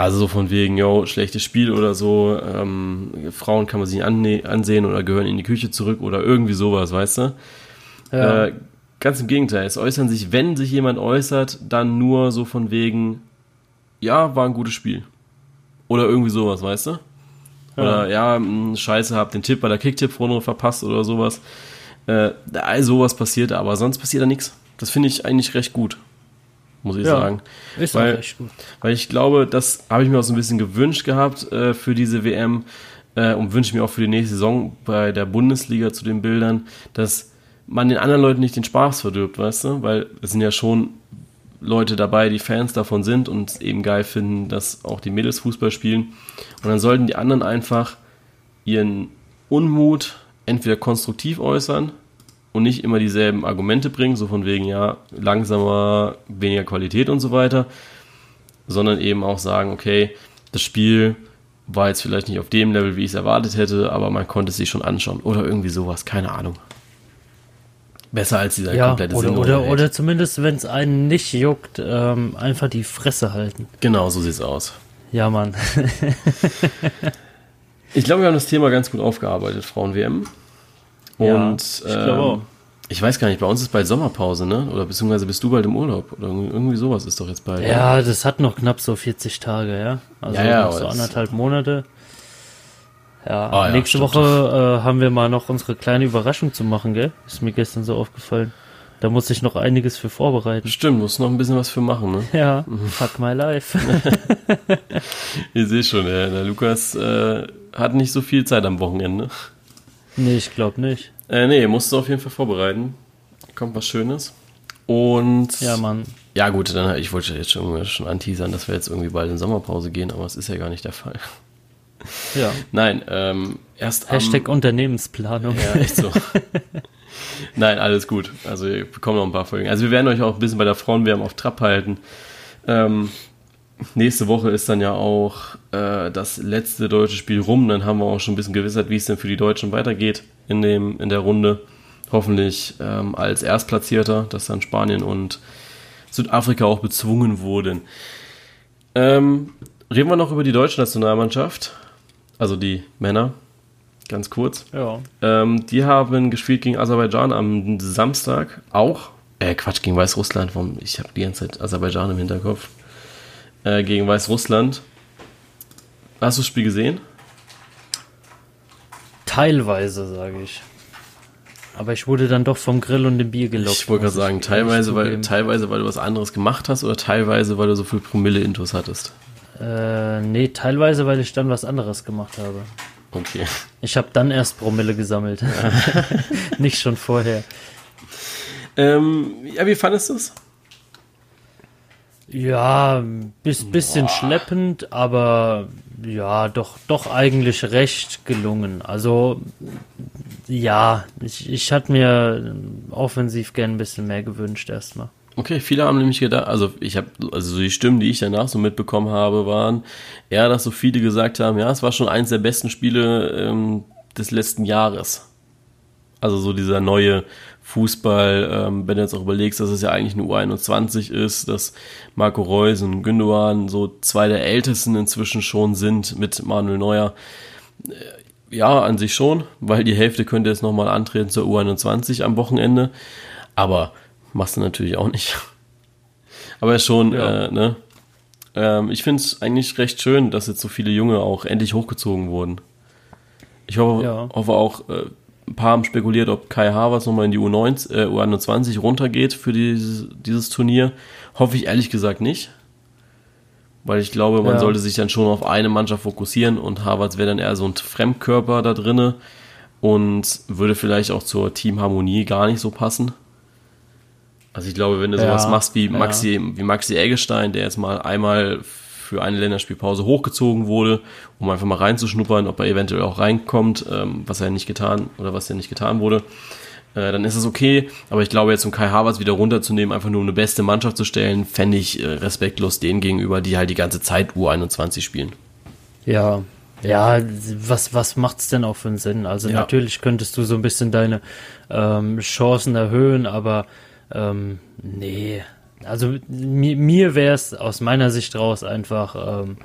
Also so von wegen, yo, schlechtes Spiel oder so, ähm, Frauen kann man sich nicht ansehen oder gehören in die Küche zurück oder irgendwie sowas, weißt du? Ja. Äh, Ganz im Gegenteil, es äußern sich, wenn sich jemand äußert, dann nur so von wegen, ja, war ein gutes Spiel. Oder irgendwie sowas, weißt du? Oder ja, ja hm, scheiße, hab den Tipp bei der Kicktipp-Runde verpasst oder sowas. Äh, all sowas passiert, aber sonst passiert da nichts. Das finde ich eigentlich recht gut, muss ich ja, sagen. Ist weil, recht gut. Weil ich glaube, das habe ich mir auch so ein bisschen gewünscht gehabt äh, für diese WM äh, und wünsche mir auch für die nächste Saison bei der Bundesliga zu den Bildern, dass man den anderen Leuten nicht den Spaß verdirbt, weißt du? Weil es sind ja schon Leute dabei, die Fans davon sind und eben geil finden, dass auch die Mädels Fußball spielen. Und dann sollten die anderen einfach ihren Unmut entweder konstruktiv äußern und nicht immer dieselben Argumente bringen, so von wegen, ja, langsamer, weniger Qualität und so weiter, sondern eben auch sagen, okay, das Spiel war jetzt vielleicht nicht auf dem Level, wie ich es erwartet hätte, aber man konnte es sich schon anschauen oder irgendwie sowas, keine Ahnung. Besser als dieser ja, komplette oder, oder, oder zumindest, wenn es einen nicht juckt, ähm, einfach die Fresse halten. Genau, so sieht's aus. Ja, Mann. ich glaube, wir haben das Thema ganz gut aufgearbeitet, Frauen-WM. Und ja, ich, ähm, ich weiß gar nicht, bei uns ist bald Sommerpause, ne? Oder beziehungsweise bist du bald im Urlaub? Oder irgendwie sowas ist doch jetzt bald. Ja, ja? das hat noch knapp so 40 Tage, ja. Also ja, noch so anderthalb Monate. Ja, ah, nächste stimmt. Woche äh, haben wir mal noch unsere kleine Überraschung zu machen, gell? Ist mir gestern so aufgefallen. Da muss ich noch einiges für vorbereiten. Stimmt, muss noch ein bisschen was für machen, ne? Ja, fuck my life. ich sehe schon, ja, der Lukas äh, hat nicht so viel Zeit am Wochenende. Nee, ich glaube nicht. Äh, nee, musst du auf jeden Fall vorbereiten. Kommt was Schönes. Und. Ja, Mann. Ja, gut, dann ich wollte jetzt schon, schon anteasern, dass wir jetzt irgendwie bald in Sommerpause gehen, aber es ist ja gar nicht der Fall. Ja. Nein, ähm, erst Hashtag am, Unternehmensplanung. Ja, echt so. Nein, alles gut. Also wir bekommen noch ein paar Folgen. Also wir werden euch auch ein bisschen bei der Frauenwärme auf Trab halten. Ähm, nächste Woche ist dann ja auch äh, das letzte deutsche Spiel rum. Dann haben wir auch schon ein bisschen gewissert, wie es denn für die Deutschen weitergeht in, dem, in der Runde. Hoffentlich ähm, als Erstplatzierter, dass dann Spanien und Südafrika auch bezwungen wurden. Ähm, reden wir noch über die deutsche Nationalmannschaft also die Männer, ganz kurz. Ja. Ähm, die haben gespielt gegen Aserbaidschan am Samstag auch. Äh, Quatsch, gegen Weißrussland. Ich habe die ganze Zeit Aserbaidschan im Hinterkopf. Äh, gegen Weißrussland. Hast du das Spiel gesehen? Teilweise, sage ich. Aber ich wurde dann doch vom Grill und dem Bier gelockt. Ich wollte gerade sagen, teilweise weil, teilweise, weil du was anderes gemacht hast oder teilweise, weil du so viel Promille-Intos hattest. Äh, nee, teilweise, weil ich dann was anderes gemacht habe. Okay. Ich habe dann erst Promille gesammelt. Nicht schon vorher. Ähm, ja, wie fandest du es? Ja, bis, bisschen Boah. schleppend, aber ja, doch, doch eigentlich recht gelungen. Also, ja, ich, ich hatte mir offensiv gern ein bisschen mehr gewünscht erstmal. Okay, viele haben nämlich gedacht, also ich habe, also die Stimmen, die ich danach so mitbekommen habe, waren eher, dass so viele gesagt haben, ja, es war schon eins der besten Spiele ähm, des letzten Jahres. Also so dieser neue Fußball, ähm, wenn du jetzt auch überlegst, dass es ja eigentlich eine U21 ist, dass Marco Reus und Gündogan so zwei der ältesten inzwischen schon sind mit Manuel Neuer. Äh, ja, an sich schon, weil die Hälfte könnte jetzt nochmal antreten zur U21 am Wochenende. Aber Machst du natürlich auch nicht. Aber schon, ja. äh, ne? Ähm, ich finde es eigentlich recht schön, dass jetzt so viele Junge auch endlich hochgezogen wurden. Ich hoffe, ja. hoffe auch, äh, ein paar haben spekuliert, ob Kai Havertz nochmal in die U19, äh, U21 runtergeht für dieses, dieses Turnier. Hoffe ich ehrlich gesagt nicht. Weil ich glaube, man ja. sollte sich dann schon auf eine Mannschaft fokussieren und Havertz wäre dann eher so ein Fremdkörper da drinne und würde vielleicht auch zur Teamharmonie gar nicht so passen. Also ich glaube, wenn du sowas ja, machst wie Maxi, ja. wie Maxi Eggestein, der jetzt mal einmal für eine Länderspielpause hochgezogen wurde, um einfach mal reinzuschnuppern, ob er eventuell auch reinkommt, ähm, was er nicht getan oder was ja nicht getan wurde, äh, dann ist es okay. Aber ich glaube, jetzt um Kai Havertz wieder runterzunehmen, einfach nur um eine beste Mannschaft zu stellen, fände ich äh, respektlos denen gegenüber, die halt die ganze Zeit U21 spielen. Ja, ja, was, was macht's denn auch für einen Sinn? Also ja. natürlich könntest du so ein bisschen deine ähm, Chancen erhöhen, aber ähm, nee, also mir, mir wäre es aus meiner Sicht raus einfach ähm,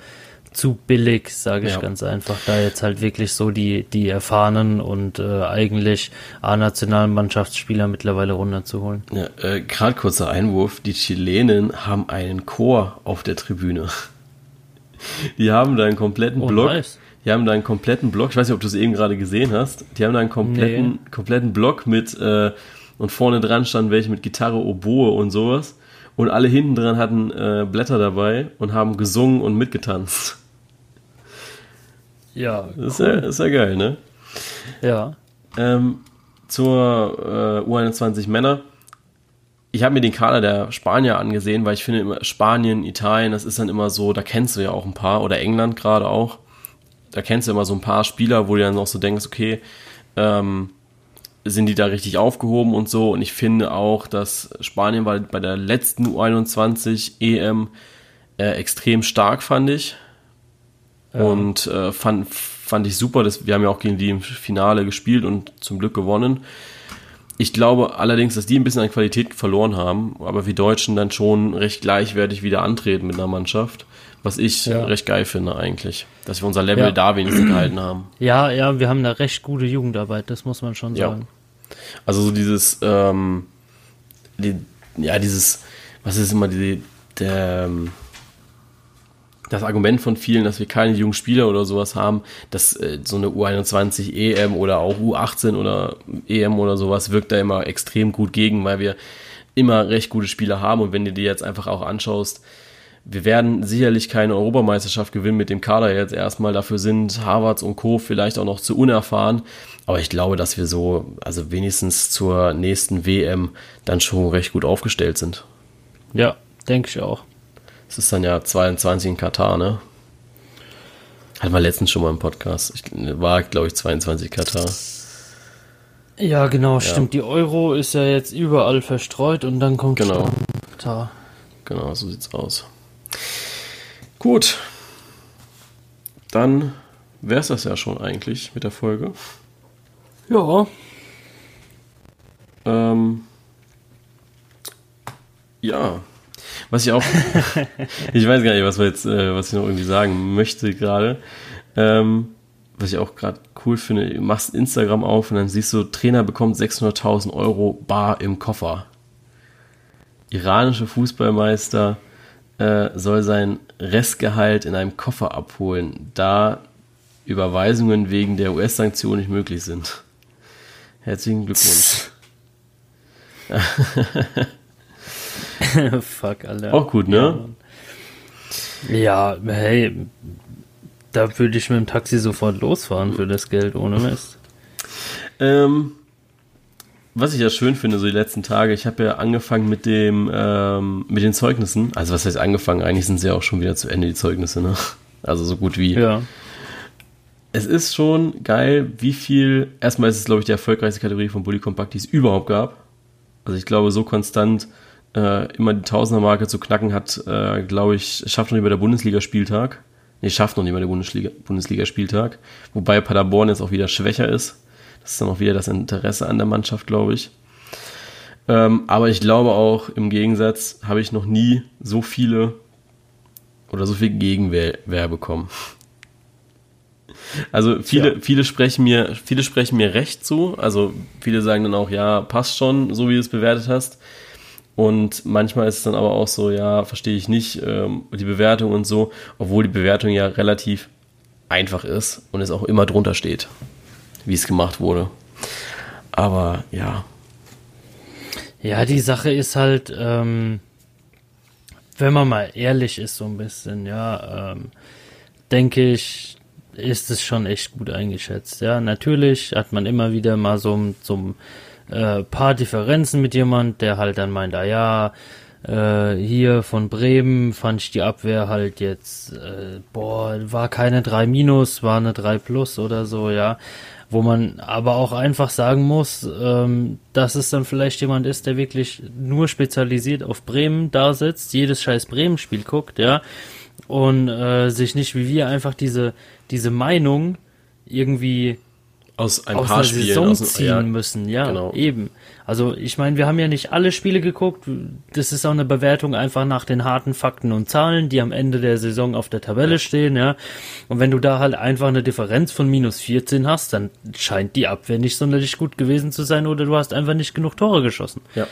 zu billig, sage ich ja. ganz einfach, da jetzt halt wirklich so die, die erfahrenen und äh, eigentlich A-nationalen Mannschaftsspieler mittlerweile runterzuholen. Ja, äh, Gerade kurzer Einwurf, die Chilenen haben einen Chor auf der Tribüne. Die haben da einen kompletten oh, Block. Nice. Die haben da einen kompletten Block, ich weiß nicht, ob du es eben gerade gesehen hast, die haben da einen kompletten, nee. kompletten Block mit, äh, und vorne dran standen welche mit Gitarre, Oboe und sowas und alle hinten dran hatten äh, Blätter dabei und haben gesungen und mitgetanzt. Ja. Das ist, ja, ist ja geil, ne? Ja. Ähm, zur äh, U21 Männer. Ich habe mir den Kader der Spanier angesehen, weil ich finde immer Spanien, Italien, das ist dann immer so, da kennst du ja auch ein paar oder England gerade auch. Da kennst du immer so ein paar Spieler, wo du dann auch so denkst, okay, ähm, sind die da richtig aufgehoben und so. Und ich finde auch, dass Spanien war bei der letzten U21 EM äh, extrem stark, fand ich. Ja. Und äh, fand, fand ich super. Dass, wir haben ja auch gegen die im Finale gespielt und zum Glück gewonnen. Ich glaube allerdings, dass die ein bisschen an Qualität verloren haben, aber wir Deutschen dann schon recht gleichwertig wieder antreten mit einer Mannschaft, was ich ja. recht geil finde eigentlich, dass wir unser Level ja. da wenigstens gehalten haben. Ja, ja, wir haben da recht gute Jugendarbeit, das muss man schon sagen. Also so dieses, ähm, die, ja, dieses, was ist immer die, der, ähm, das Argument von vielen, dass wir keine jungen Spieler oder sowas haben, dass äh, so eine U21 EM oder auch U18 oder EM oder sowas wirkt da immer extrem gut gegen, weil wir immer recht gute Spieler haben und wenn du dir jetzt einfach auch anschaust, wir werden sicherlich keine Europameisterschaft gewinnen mit dem Kader jetzt erstmal. Dafür sind Harvards und Co. vielleicht auch noch zu unerfahren. Aber ich glaube, dass wir so, also wenigstens zur nächsten WM dann schon recht gut aufgestellt sind. Ja, denke ich auch. Es ist dann ja 22 in Katar, ne? Hatten wir letztens schon mal im Podcast. Ich, war, glaube ich, 22 Katar. Ja, genau, ja. stimmt. Die Euro ist ja jetzt überall verstreut und dann kommt genau. Katar. Genau, so sieht's aus. Gut. Dann wäre es das ja schon eigentlich mit der Folge. Ja. Ähm, ja. Was ich auch. ich weiß gar nicht, was, wir jetzt, äh, was ich noch irgendwie sagen möchte gerade. Ähm, was ich auch gerade cool finde, du machst Instagram auf und dann siehst du, Trainer bekommt 600.000 Euro bar im Koffer. Iranische Fußballmeister äh, soll sein Restgehalt in einem Koffer abholen, da Überweisungen wegen der US-Sanktionen nicht möglich sind. Herzlichen Glückwunsch. Fuck, Alter. Auch gut, ne? Ja, ja, hey, da würde ich mit dem Taxi sofort losfahren für das Geld, ohne Mist. Ähm, was ich ja schön finde, so die letzten Tage, ich habe ja angefangen mit dem, ähm, mit den Zeugnissen. Also was heißt angefangen? Eigentlich sind sie ja auch schon wieder zu Ende, die Zeugnisse, ne? Also so gut wie. Ja es ist schon geil, wie viel. Erstmal ist es, glaube ich, die erfolgreichste Kategorie von Bully Compact, die es überhaupt gab. Also ich glaube, so konstant äh, immer die Tausendermarke zu knacken hat, äh, glaube ich, schafft noch nicht mehr der Bundesligaspieltag. Nee, schafft noch nicht mehr der Bundesliga, Bundesligaspieltag. Wobei Paderborn jetzt auch wieder schwächer ist. Das ist dann auch wieder das Interesse an der Mannschaft, glaube ich. Ähm, aber ich glaube auch, im Gegensatz habe ich noch nie so viele oder so viel Gegenwehr bekommen. Also viele, ja. viele sprechen mir, viele sprechen mir recht zu. Also viele sagen dann auch, ja, passt schon, so wie du es bewertet hast. Und manchmal ist es dann aber auch so, ja, verstehe ich nicht, ähm, die Bewertung und so, obwohl die Bewertung ja relativ einfach ist und es auch immer drunter steht, wie es gemacht wurde. Aber ja. Ja, die Sache ist halt, ähm, wenn man mal ehrlich ist, so ein bisschen, ja, ähm, denke ich, ist es schon echt gut eingeschätzt. Ja, natürlich hat man immer wieder mal so, so äh, paar Differenzen mit jemand, der halt dann meint, ah ja, äh, hier von Bremen fand ich die Abwehr halt jetzt, äh, boah, war keine 3 minus, war eine 3 plus oder so, ja. Wo man aber auch einfach sagen muss, ähm, dass es dann vielleicht jemand ist, der wirklich nur spezialisiert auf Bremen da sitzt, jedes scheiß Bremen-Spiel guckt, ja, und äh, sich nicht wie wir einfach diese, diese Meinung irgendwie aus ein aus paar einer Spielen Saison aus ziehen ja, müssen, ja, genau. eben. Also ich meine, wir haben ja nicht alle Spiele geguckt. Das ist auch eine Bewertung einfach nach den harten Fakten und Zahlen, die am Ende der Saison auf der Tabelle stehen, ja. Und wenn du da halt einfach eine Differenz von minus 14 hast, dann scheint die Abwehr nicht sonderlich gut gewesen zu sein oder du hast einfach nicht genug Tore geschossen. Ja.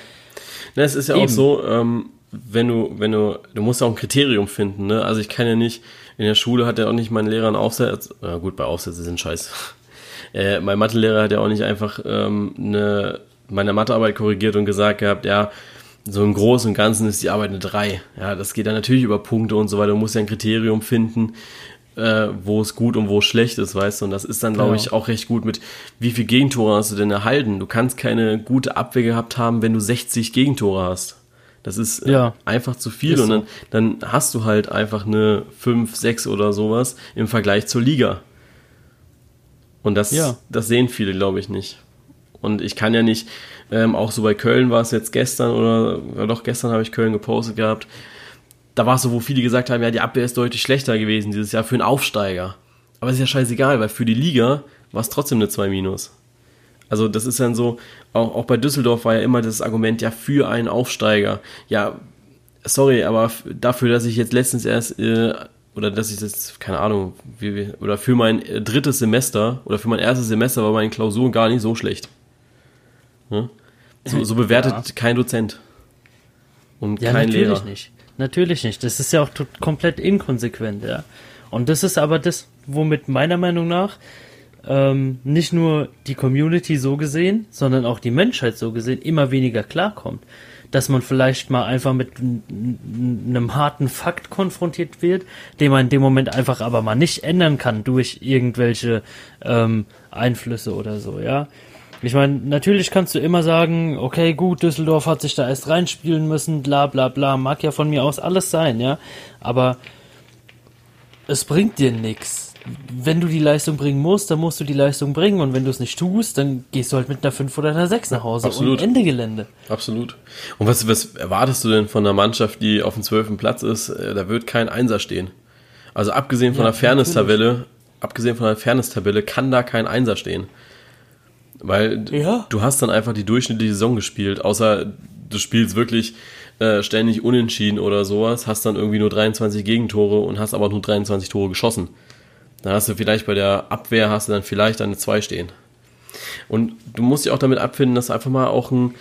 Na, es ist ja auch Eben. so, ähm, wenn du, wenn du, du musst ja auch ein Kriterium finden, ne? Also ich kann ja nicht, in der Schule hat ja auch nicht mein Lehrer einen Aufsatz, ja gut, bei Aufsätze sind scheiße. Äh, mein Mathelehrer hat ja auch nicht einfach ähm, eine, meine Mathearbeit korrigiert und gesagt gehabt, ja, so im Großen und Ganzen ist die Arbeit eine 3. Ja, das geht dann natürlich über Punkte und so weiter. Du musst ja ein Kriterium finden, äh, wo es gut und wo es schlecht ist, weißt du. Und das ist dann, glaube Ja. ich, auch recht gut mit, wie viel Gegentore hast du denn erhalten? Du kannst keine gute Abwehr gehabt haben, wenn du 60 Gegentore hast. Das ist äh, Ja. einfach zu viel Ist und so. dann, dann hast du halt einfach eine 5, 6 oder sowas im Vergleich zur Liga. Und das, Ja. das sehen viele, glaube ich, nicht. Und ich kann ja nicht, ähm, auch so bei Köln war es jetzt gestern oder ja doch gestern habe ich Köln gepostet gehabt. Da war es so, wo viele gesagt haben, ja, die Abwehr ist deutlich schlechter gewesen dieses Jahr für einen Aufsteiger. Aber ist ja scheißegal, weil für die Liga war es trotzdem eine 2 minus. Also das ist dann so, auch, auch bei Düsseldorf war ja immer das Argument, ja, für einen Aufsteiger. Ja, sorry, aber dafür, dass ich jetzt letztens erst, äh, oder dass ich das, keine Ahnung, wie, oder für mein äh, drittes Semester oder für mein erstes Semester war meine Klausur gar nicht so schlecht. Ne? So, so bewertet Ja. kein Dozent. Und Ja, kein natürlich Lehrer. nicht. Natürlich nicht. Das ist ja auch komplett inkonsequent, ja. Und das ist aber das, womit meiner Meinung nach ähm, nicht nur die Community so gesehen, sondern auch die Menschheit so gesehen immer weniger klarkommt. Dass man vielleicht mal einfach mit einem harten Fakt konfrontiert wird, den man in dem Moment einfach aber mal nicht ändern kann durch irgendwelche ähm, Einflüsse oder so, ja. Ich meine, natürlich kannst du immer sagen, okay, gut, Düsseldorf hat sich da erst reinspielen müssen, bla bla bla, mag ja von mir aus alles sein, ja. Aber es bringt dir nix. Wenn du die Leistung bringen musst, dann musst du die Leistung bringen und wenn du es nicht tust, dann gehst du halt mit einer 5 oder einer 6 nach Hause Absolut. und Ende Gelände. Absolut. Und was, was erwartest du denn von einer Mannschaft, die auf dem zwölften Platz ist? Äh, Da wird kein Einser stehen. Also abgesehen von Ja, der Fairness-Tabelle, abgesehen von der Fairness-Tabelle kann da kein Einser stehen. Weil Ja. du hast dann einfach die durchschnittliche Saison gespielt, außer du spielst wirklich äh, ständig unentschieden oder sowas, hast dann irgendwie nur 23 Gegentore und hast aber nur 23 Tore geschossen. Dann hast du vielleicht bei der Abwehr hast du dann vielleicht eine 2 stehen. Und du musst dich auch damit abfinden, dass einfach mal auch ein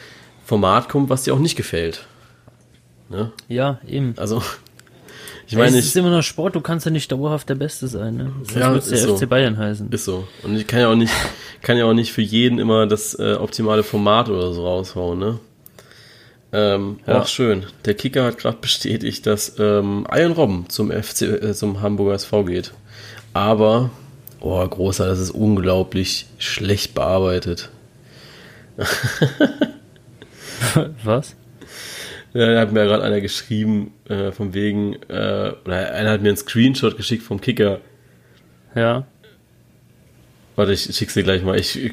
Format kommt, was dir auch nicht gefällt. Ne? Ja, eben. Also, ich meine, es ist immer noch Sport, du kannst ja nicht dauerhaft der Beste sein, ne? Das Ja, wird der so. FC Bayern heißen. ist so. Und ich kann ja auch nicht, kann ja auch nicht für jeden immer das äh, optimale Format oder so raushauen, ne? Ähm, Ja. Auch schön. Der Kicker hat gerade bestätigt, dass ähm, Iron Robben zum FC, äh, zum Hamburger SV geht. Aber, oh, großer, das ist unglaublich schlecht bearbeitet. Was? Ja, da hat mir gerade einer geschrieben, äh, von wegen, äh, oder einer hat mir einen Screenshot geschickt vom Kicker. Ja. Warte, ich schick's dir gleich mal. Ich, ich,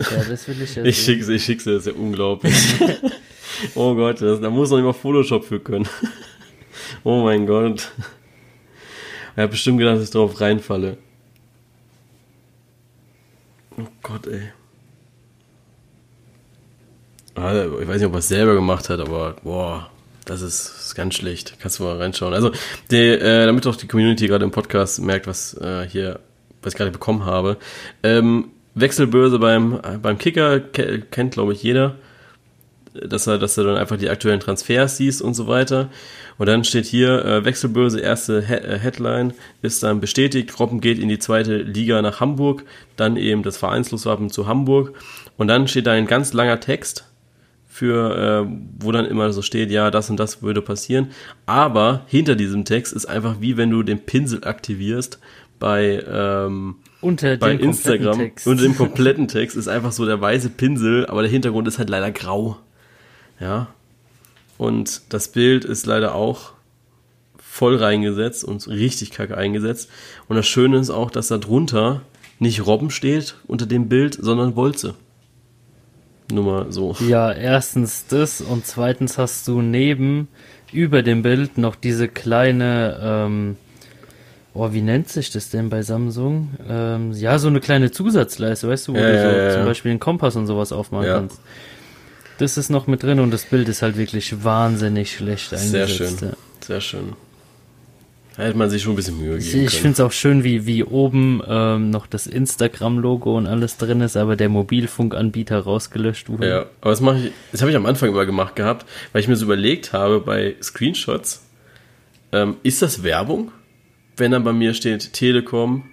Ja, das will ich ja ich schick's, ich schick's dir, das ist ja unglaublich. oh Gott, das, da muss man mal Photoshop für können. oh mein Gott. Er hat bestimmt gedacht, dass ich drauf reinfalle. Oh Gott, ey. Ich weiß nicht, ob er es selber gemacht hat, aber boah, das ist, ist ganz schlecht. Kannst du mal reinschauen. Also, die, äh, damit auch die Community gerade im Podcast merkt, was äh, hier, was ich gerade bekommen habe. Ähm, Wechselbörse beim, beim Kicker ke kennt, glaube ich, jeder. dass er, dass du dann einfach die aktuellen Transfers siehst und so weiter. Und dann steht hier, äh, Wechselbörse, erste He äh, Headline ist dann bestätigt, Robben geht in die zweite Liga nach Hamburg, dann eben das Vereinsloswappen zu Hamburg. Und dann steht da ein ganz langer Text für, äh, wo dann immer so steht, ja, das und das würde passieren. Aber hinter diesem Text ist einfach wie wenn du den Pinsel aktivierst bei, ähm, unter bei dem Instagram. Text. Unter dem kompletten Text ist einfach so der weiße Pinsel, aber der Hintergrund ist halt leider grau. Ja. Und das Bild ist leider auch voll reingesetzt und richtig kacke eingesetzt. Und das Schöne ist auch, dass da drunter nicht Robben steht unter dem Bild, sondern Bolze. Nur mal so. Ja, erstens das und zweitens hast du neben über dem Bild noch diese kleine, ähm, oh, wie nennt sich das denn bei Samsung? Ähm, ja, so eine kleine Zusatzleiste, weißt du, wo Ja, du so ja, ja. zum Beispiel den Kompass und sowas aufmachen Ja. kannst. Das ist noch mit drin und das Bild ist halt wirklich wahnsinnig schlecht eingesetzt. Sehr schön. Sehr schön. Da hätte man sich schon ein bisschen Mühe Ich, gegeben ich finde es auch schön, wie, wie oben ähm, noch das Instagram-Logo und alles drin ist, aber der Mobilfunkanbieter rausgelöscht wurde. Ja, aber das mache ich, das habe ich am Anfang immer gemacht gehabt, weil ich mir so überlegt habe bei Screenshots, ähm, ist das Werbung, wenn dann bei mir steht Telekom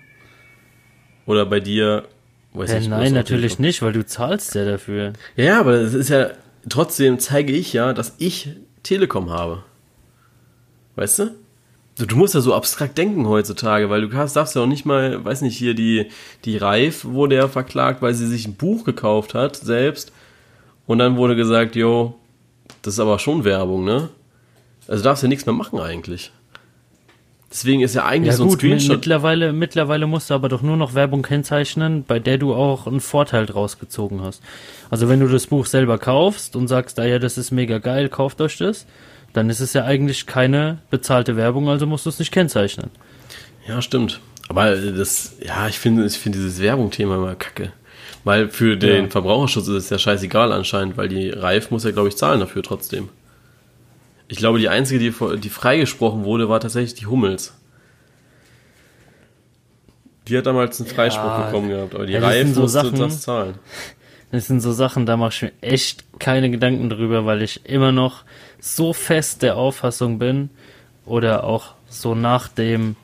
oder bei dir, weiß Äh, nicht, nein, natürlich Telekom. nicht, weil du zahlst ja dafür. Ja, ja, aber das ist ja, trotzdem zeige ich ja, dass ich Telekom habe. Weißt du? Du, du musst ja so abstrakt denken heutzutage, weil du hast, darfst ja auch nicht mal, weiß nicht, hier die, die Reif wurde ja verklagt, weil sie sich ein Buch gekauft hat, selbst. Und dann wurde gesagt, jo, das ist aber schon Werbung, ne? Also darfst ja nichts mehr machen eigentlich. Deswegen ist ja eigentlich Ja so ein gut, Screenshot. mittlerweile, mittlerweile musst du aber doch nur noch Werbung kennzeichnen, bei der du auch einen Vorteil draus gezogen hast. Also wenn du das Buch selber kaufst und sagst, ah ja, das ist mega geil, kauft euch das, dann ist es ja eigentlich keine bezahlte Werbung, also musst du es nicht kennzeichnen. Ja, stimmt. Aber das, ja, ich finde, ich finde dieses Werbung-Thema immer kacke. Weil für den Ja. Verbraucherschutz ist es ja scheißegal anscheinend, weil die Reif muss ja, glaube ich, zahlen dafür trotzdem. Ich glaube, die einzige, die, die freigesprochen wurde, war tatsächlich die Hummels. Die hat damals einen Freispruch Ja, bekommen gehabt, aber die ja, Reif so musste Sachen- das zahlen. Das sind so Sachen, da mache ich mir echt keine Gedanken drüber, weil ich immer noch so fest der Auffassung bin oder auch so nach dem,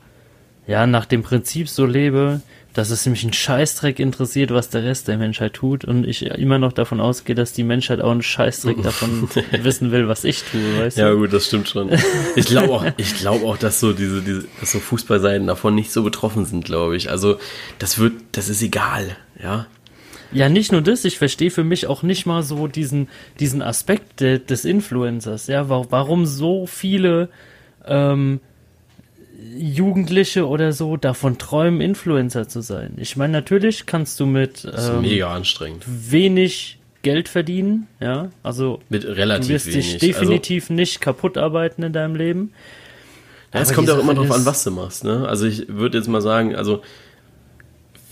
ja, nach dem Prinzip so lebe, dass es mich einen Scheißdreck interessiert, was der Rest der Menschheit tut und ich immer noch davon ausgehe, dass die Menschheit auch einen Scheißdreck davon wissen will, was ich tue, weißt Ja, du? gut, das stimmt schon. Ich glaube auch, ich glaube auch, dass so diese, diese, dass so Fußballseiten davon nicht so betroffen sind, glaube ich. Also, das wird, das ist egal, ja. Ja, nicht nur das, ich verstehe für mich auch nicht mal so diesen, diesen Aspekt de, des Influencers, ja, wa warum so viele ähm, Jugendliche oder so davon träumen, Influencer zu sein. Ich meine, natürlich kannst du mit ähm, mega anstrengend. wenig Geld verdienen, ja, also Mit du relativ wirst wenig. dich definitiv nicht kaputt arbeiten in deinem Leben. Also, ja, es kommt die auch immer Sache drauf an, was du machst. Ne? Also ich würde jetzt mal sagen, also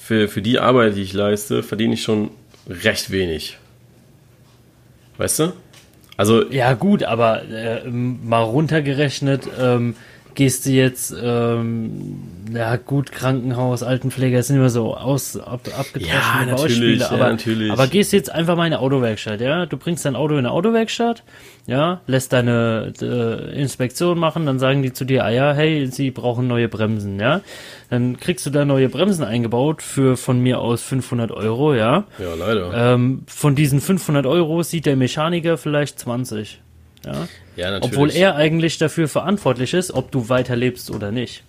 für, für die Arbeit, die ich leiste, verdiene ich schon recht wenig. Weißt du? Also Ja, gut, aber äh, mal runtergerechnet, ähm, gehst du jetzt, ähm, ja gut, Krankenhaus, Altenpfleger, sind immer so aus, ab, abgedroschene Ja, Beispiele, ja, aber, natürlich. aber gehst jetzt einfach mal in eine Autowerkstatt, ja, du bringst dein Auto in eine Autowerkstatt, ja, lässt deine äh, Inspektion machen, dann sagen die zu dir, ah ja, hey, sie brauchen neue Bremsen, ja, dann kriegst du da neue Bremsen eingebaut für von mir aus 500 Euro, ja, ja, leider. ähm, von diesen 500 Euro sieht der Mechaniker vielleicht 20. Ja? ja, natürlich. Obwohl er eigentlich dafür verantwortlich ist, ob du weiterlebst oder nicht.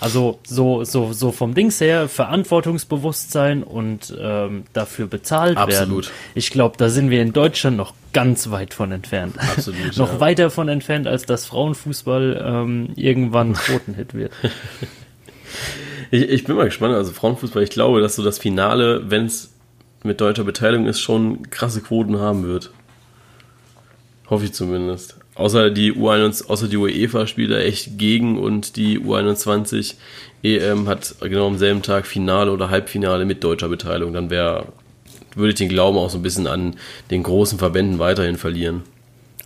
Also so, so, so vom Dings her, Verantwortungsbewusstsein und ähm, dafür bezahlt Absolut. werden. Ich glaube, da sind wir in Deutschland noch ganz weit von entfernt. Absolut, noch ja. weiter von entfernt, als dass Frauenfußball ähm, irgendwann Quotenhit wird. Ich, ich bin mal gespannt, also Frauenfußball, ich glaube, dass so das Finale, wenn es mit deutscher Beteiligung ist, schon krasse Quoten haben wird. Hoffe ich zumindest. Außer die U21, außer die UEFA spielt da echt gegen und die U21 EM hat genau am selben Tag Finale oder Halbfinale mit deutscher Beteiligung. Dann wäre, würde ich den Glauben auch so ein bisschen an den großen Verbänden weiterhin verlieren.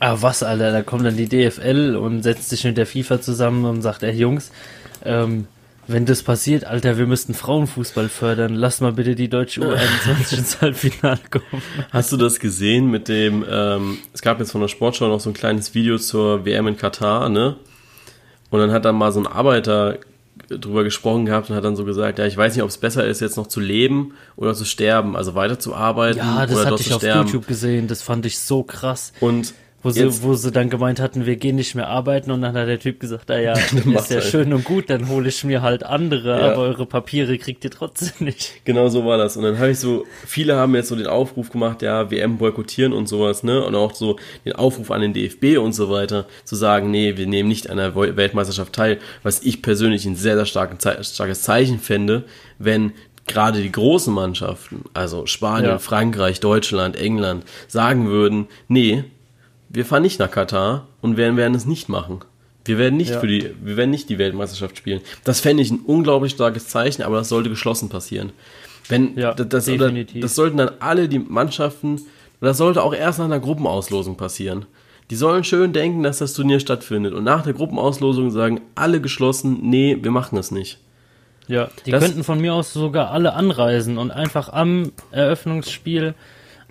Ah, was, Alter, da kommt dann die DFL und setzt sich mit der FIFA zusammen und sagt, ey Jungs, ähm, wenn das passiert, Alter, wir müssten Frauenfußball fördern. Lass mal bitte die deutsche U21 ins Halbfinale kommen. Hast du das gesehen mit dem, ähm, es gab jetzt von der Sportschau noch so ein kleines Video zur WM in Katar, ne? Und dann hat da mal so ein Arbeiter drüber gesprochen gehabt und hat dann so gesagt, ja, ich weiß nicht, ob es besser ist, jetzt noch zu leben oder zu sterben, also weiterzuarbeiten Ja, das hatte ich auf sterben. YouTube gesehen. Das fand ich so krass. Und Wo sie, Jetzt- wo sie dann gemeint hatten, wir gehen nicht mehr arbeiten und dann hat der Typ gesagt, ah ja, Macht ist ja halt. schön und gut, dann hole ich mir halt andere, Ja. aber eure Papiere kriegt ihr trotzdem nicht. Genau so war das. Und dann habe ich so, viele haben jetzt so den Aufruf gemacht, ja, WM boykottieren und sowas, ne? Und auch so den Aufruf an den DFB und so weiter, zu sagen, nee, wir nehmen nicht an der Wel- Weltmeisterschaft teil, was ich persönlich ein sehr, sehr starken, starkes Zeichen fände, wenn gerade die großen Mannschaften, also Spanien, Ja. Frankreich, Deutschland, England, sagen würden, nee, wir fahren nicht nach Katar und werden, werden es nicht machen. Wir werden nicht Ja. für die, wir werden nicht die Weltmeisterschaft spielen. Das fände ich ein unglaublich starkes Zeichen, aber das sollte geschlossen passieren. Wenn, Ja, das, definitiv. das sollten dann alle die Mannschaften, das sollte auch erst nach einer Gruppenauslosung passieren. Die sollen schön denken, dass das Turnier stattfindet und nach der Gruppenauslosung sagen alle geschlossen, nee, wir machen es nicht. Ja, die Das- könnten von mir aus sogar alle anreisen und einfach am Eröffnungsspiel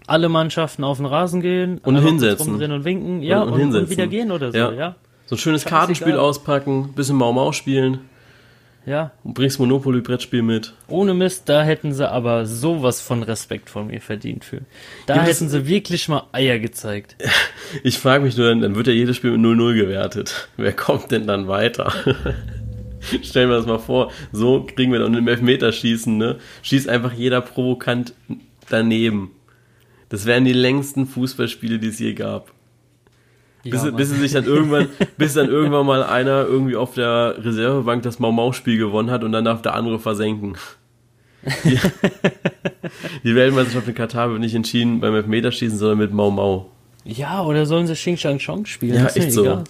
alle Mannschaften auf den Rasen gehen Und hinsetzen. rumdrehen und winken, ja, und und, und, hinsetzen. wieder gehen oder so, Ja. ja. So ein schönes Scheißegal. Kartenspiel auspacken, bisschen Mau Mau spielen, Ja, und bringst Monopoly-Brettspiel mit. ohne Mist, da hätten sie aber sowas von Respekt von mir verdient für. Da Ja, hätten sie wirklich mal Eier gezeigt. Ich frage mich nur, dann, dann wird ja jedes Spiel mit 0-0 gewertet. Wer kommt denn dann weiter? Stellen wir das mal vor, so kriegen wir dann im Elfmeterschießen, ne? Schießt einfach jeder provokant daneben. Das wären die längsten Fußballspiele, die es je gab. Bis, Ja, bis sich dann irgendwann, bis dann irgendwann mal einer irgendwie auf der Reservebank das Mau-Mau-Spiel gewonnen hat und dann darf der andere versenken. Die, die Weltmeisterschaft in Katar wird nicht entschieden beim Elfmeterschießen, sondern mit Mau-Mau. Ja, oder sollen sie Xing Shang Chong spielen? Ja, Das ist echt so. egal.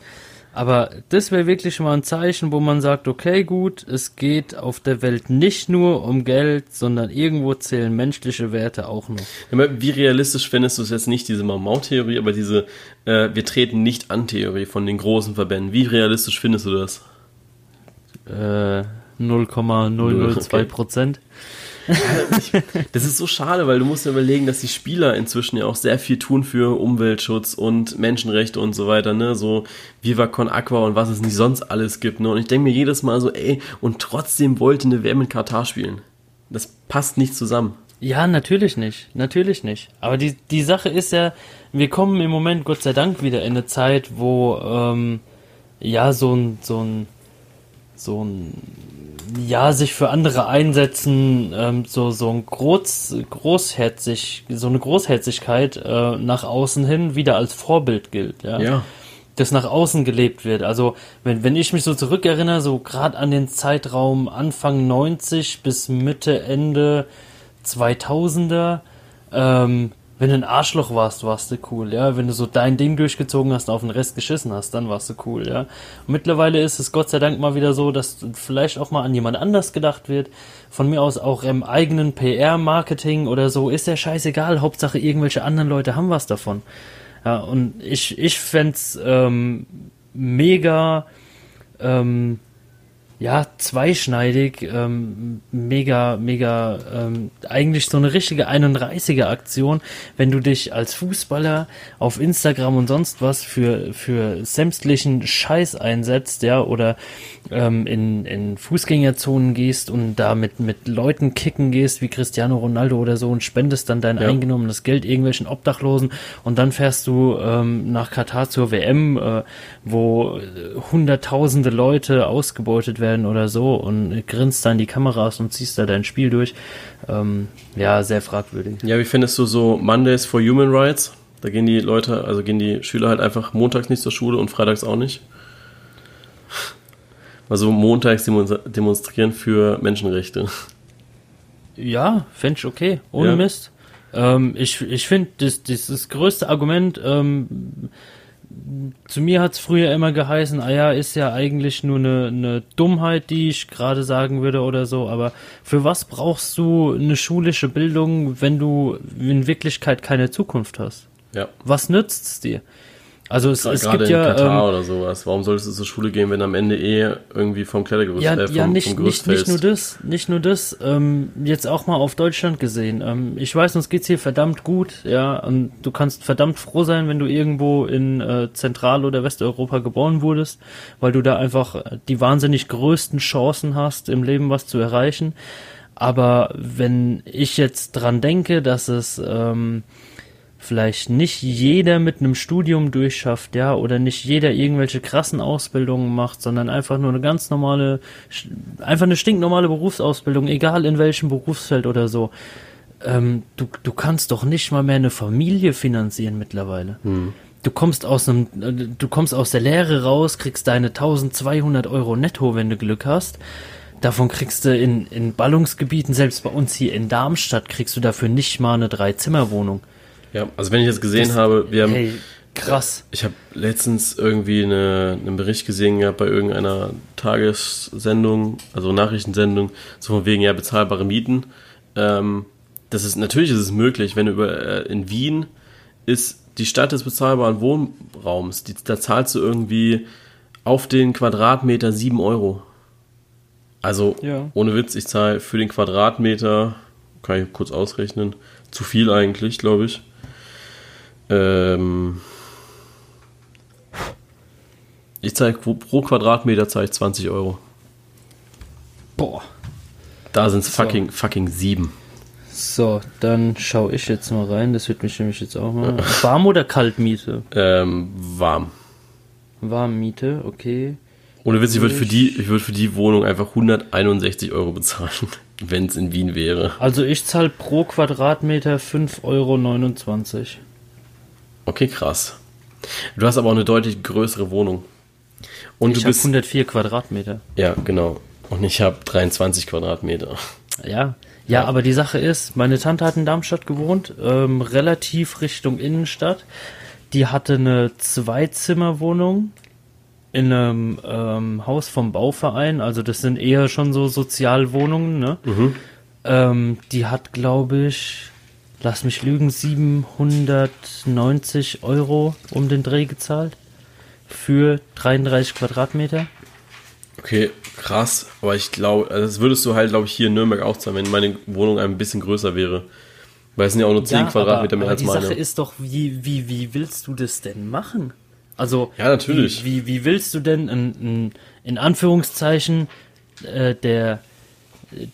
Aber das wäre wirklich mal ein Zeichen, wo man sagt, okay, gut, es geht auf der Welt nicht nur um Geld, sondern irgendwo zählen menschliche Werte auch noch. Wie realistisch findest du es jetzt nicht, diese Mau-Mau-Theorie, aber diese äh, Wir treten nicht an Theorie von den großen Verbänden? Wie realistisch findest du das? Äh, 0,002 Prozent. Das ist so schade, weil du musst dir überlegen, dass die Spieler inzwischen ja auch sehr viel tun für Umweltschutz und Menschenrechte und so weiter, ne? So Viva Con Aqua und was es nicht sonst alles gibt, ne? Und ich denke mir jedes Mal so, ey, und trotzdem wollte eine WM in Katar spielen. Das passt nicht zusammen. Ja, natürlich nicht. Natürlich nicht. Aber die, die Sache ist ja, wir kommen im Moment, Gott sei Dank, wieder in eine Zeit, wo, ähm, ja, so ein, so ein, so ein, ja, sich für andere einsetzen, ähm, so, so ein Groß, großherzig, so eine Großherzigkeit äh, nach außen hin wieder als Vorbild gilt, ja. Ja. das nach außen gelebt wird. Also wenn, wenn ich mich so zurückerinnere, so gerade an den Zeitraum Anfang 90 bis Mitte, Ende 2000er, ähm, wenn du ein Arschloch warst, warst du cool, ja. Wenn du so dein Ding durchgezogen hast und auf den Rest geschissen hast, dann warst du cool, ja. Und mittlerweile ist es Gott sei Dank mal wieder so, dass vielleicht auch mal an jemand anders gedacht wird. Von mir aus auch im eigenen PR-Marketing oder so, ist ja scheißegal. Hauptsache irgendwelche anderen Leute haben was davon. Ja, und ich, ich fänd's ähm, mega, ähm, ja, zweischneidig, ähm, mega, mega, ähm, eigentlich so eine richtige 31er-Aktion, wenn du dich als Fußballer auf Instagram und sonst was für, für sämtlichen Scheiß einsetzt, ja, oder ähm, in, in Fußgängerzonen gehst und da mit, mit Leuten kicken gehst, wie Cristiano Ronaldo oder so und spendest dann dein Ja. eingenommenes Geld irgendwelchen Obdachlosen und dann fährst du ähm, nach Katar zur WM, äh, wo äh, hunderttausende Leute ausgebeutet werden oder so und grinst da in die Kameras und ziehst da dein Spiel durch. Ähm, ja, sehr fragwürdig. Ja, wie findest du so Mondays for Human Rights? Da gehen die Leute, also gehen die Schüler halt einfach montags nicht zur Schule und freitags auch nicht. Also montags demonstrieren für Menschenrechte. Ja, fände ich okay, ohne Ja. Mist. Ähm, ich ich finde, das, das, das größte Argument, ähm, zu mir hat's früher immer geheißen, ah ja, ist ja eigentlich nur eine, eine Dummheit, die ich gerade sagen würde oder so, aber für was brauchst du eine schulische Bildung, wenn du in Wirklichkeit keine Zukunft hast? Ja. Was nützt es dir? Also es, es Gerade gibt in ja Katar ähm, oder sowas. Warum solltest du zur Schule gehen, wenn am Ende eh irgendwie vom Klettergerüst, ja, äh, vom, ja nicht, vom Gerüst nicht, nicht nur das, nicht nur das, ähm, jetzt auch mal auf Deutschland gesehen. Ähm, ich weiß, uns geht's hier verdammt gut, ja, und du kannst verdammt froh sein, wenn du irgendwo in äh, Zentral- oder Westeuropa geboren wurdest, weil du da einfach äh, die wahnsinnig größten Chancen hast, im Leben was zu erreichen. Aber wenn ich jetzt dran denke, dass es ähm, vielleicht nicht jeder mit einem Studium durchschafft, ja, oder nicht jeder irgendwelche krassen Ausbildungen macht, sondern einfach nur eine ganz normale, einfach eine stinknormale Berufsausbildung, egal in welchem Berufsfeld oder so. Ähm, du, du kannst doch nicht mal mehr eine Familie finanzieren mittlerweile. Du kommst aus einem, du kommst aus der Lehre raus, kriegst deine 1200 Euro netto, wenn du Glück hast. Davon kriegst du in, in Ballungsgebieten, selbst bei uns hier in Darmstadt, kriegst du dafür nicht mal eine Drei-Zimmer-Wohnung. Ja, also wenn ich jetzt gesehen Das- habe, wir haben, Hey, krass. ich habe letztens irgendwie eine, einen Bericht gesehen gehabt bei irgendeiner Tagessendung, also Nachrichtensendung, so von wegen ja bezahlbare Mieten. Ähm, das ist natürlich ist es möglich, wenn du über äh, in Wien ist die Stadt des bezahlbaren Wohnraums. Die, da zahlst du irgendwie auf den Quadratmeter 7 Euro. Also Ja. ohne Witz, ich zahle für den Quadratmeter, kann ich kurz ausrechnen, zu viel eigentlich, glaube ich. Ähm, ich zahle pro, Quadratmeter zahle ich 20 Euro. Boah. Da sind es fucking, fucking 7. So, dann schaue ich jetzt mal rein. Das wird mich nämlich jetzt auch mal. Warm oder Kaltmiete? Ähm, warm. Warmmiete, okay. Ohne Witz, ich würde für die, ich würde für die Wohnung einfach 161 Euro bezahlen, wenn es in Wien wäre. Also ich zahle pro Quadratmeter 5,29 Euro. Okay, krass. Du hast aber auch eine deutlich größere Wohnung. Und Ich du bist. 104 Quadratmeter. Ja, genau. Und ich habe 23 Quadratmeter. Ja. Ja, aber die Sache ist, meine Tante hat in Darmstadt gewohnt, ähm, relativ Richtung Innenstadt. Die hatte eine Zweizimmerwohnung in einem ähm, Haus vom Bauverein. Also das sind eher schon so Sozialwohnungen, ne? Ähm, die hat, glaube ich, lass mich lügen, 790 Euro um den Dreh gezahlt. Für 33 Quadratmeter. Okay, krass. Aber ich glaube, also das würdest du halt, glaube ich, hier in Nürnberg auch zahlen, wenn meine Wohnung ein bisschen größer wäre. Weil es sind ja auch nur 10 Quadratmeter aber, mehr aber als die meine. Sache ist doch, wie, wie, wie willst du das denn machen? Also, Ja, natürlich. Wie, wie, wie willst du denn in, in, in Anführungszeichen äh, der,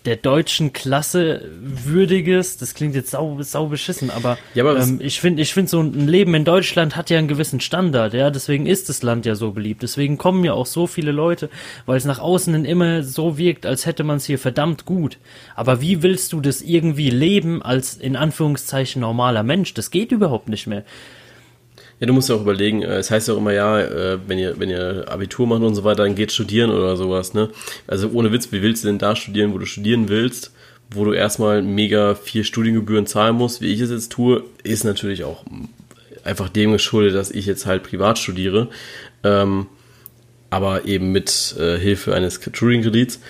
der deutschen Klasse würdiges, das klingt jetzt sau, sau beschissen, aber, Ja, aber ähm, ich finde, ich finde so ein Leben in Deutschland hat ja einen gewissen Standard, ja, deswegen ist das Land ja so beliebt, deswegen kommen ja auch so viele Leute, weil es nach außen hin immer so wirkt, als hätte man es hier verdammt gut. Aber wie willst du das irgendwie leben als in Anführungszeichen normaler Mensch? Das geht überhaupt nicht mehr. Ja, du musst ja auch überlegen, äh, es heißt ja auch immer, ja, äh, wenn ihr, wenn ihr Abitur macht und so weiter, dann geht studieren oder sowas, ne? Also ohne Witz, wie willst du denn da studieren, wo du studieren willst, wo du erstmal mega viel Studiengebühren zahlen musst, wie ich es jetzt tue, ist natürlich auch einfach dem geschuldet, dass ich jetzt halt privat studiere, ähm, aber eben mit äh, Hilfe eines Studienkredits.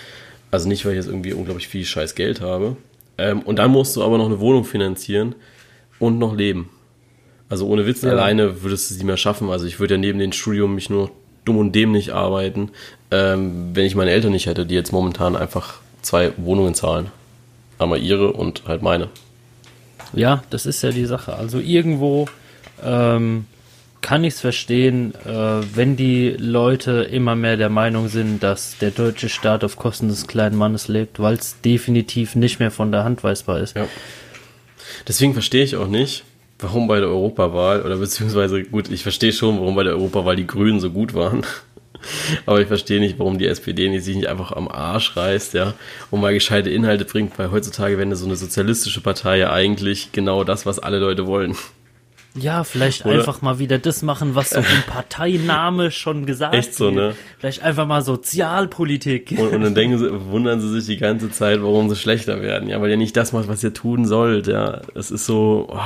Also nicht, weil ich jetzt irgendwie unglaublich viel scheiß Geld habe. Ähm, und dann musst du aber noch eine Wohnung finanzieren und noch leben. Also ohne Witz, Ja. alleine würdest du sie mehr schaffen. Also ich würde ja neben dem Studium mich nur dumm und dämlich arbeiten, ähm, wenn ich meine Eltern nicht hätte, die jetzt momentan einfach zwei Wohnungen zahlen. Einmal ihre und halt meine. Ja, das ist ja die Sache. Also irgendwo ähm, kann ich es verstehen, äh, wenn die Leute immer mehr der Meinung sind, dass der deutsche Staat auf Kosten des kleinen Mannes lebt, weil es definitiv nicht mehr von der Hand weisbar ist. Ja. Deswegen verstehe ich auch nicht, warum bei der Europawahl, oder beziehungsweise, gut, ich verstehe schon, warum bei der Europawahl die Grünen so gut waren. Aber ich verstehe nicht, warum die SPD sich nicht einfach am Arsch reißt, ja, und mal gescheite Inhalte bringt, weil heutzutage wäre so eine sozialistische Partei ja eigentlich genau das, was alle Leute wollen. Ja, vielleicht Oder? einfach mal wieder das machen, was so im Parteiname schon gesagt Echt so, wird. ne? Vielleicht einfach mal Sozialpolitik. Und, und dann denken sie, wundern sie sich die ganze Zeit, warum sie schlechter werden. Ja, weil ihr nicht das macht, was ihr tun sollt. Ja, es ist so. Oh.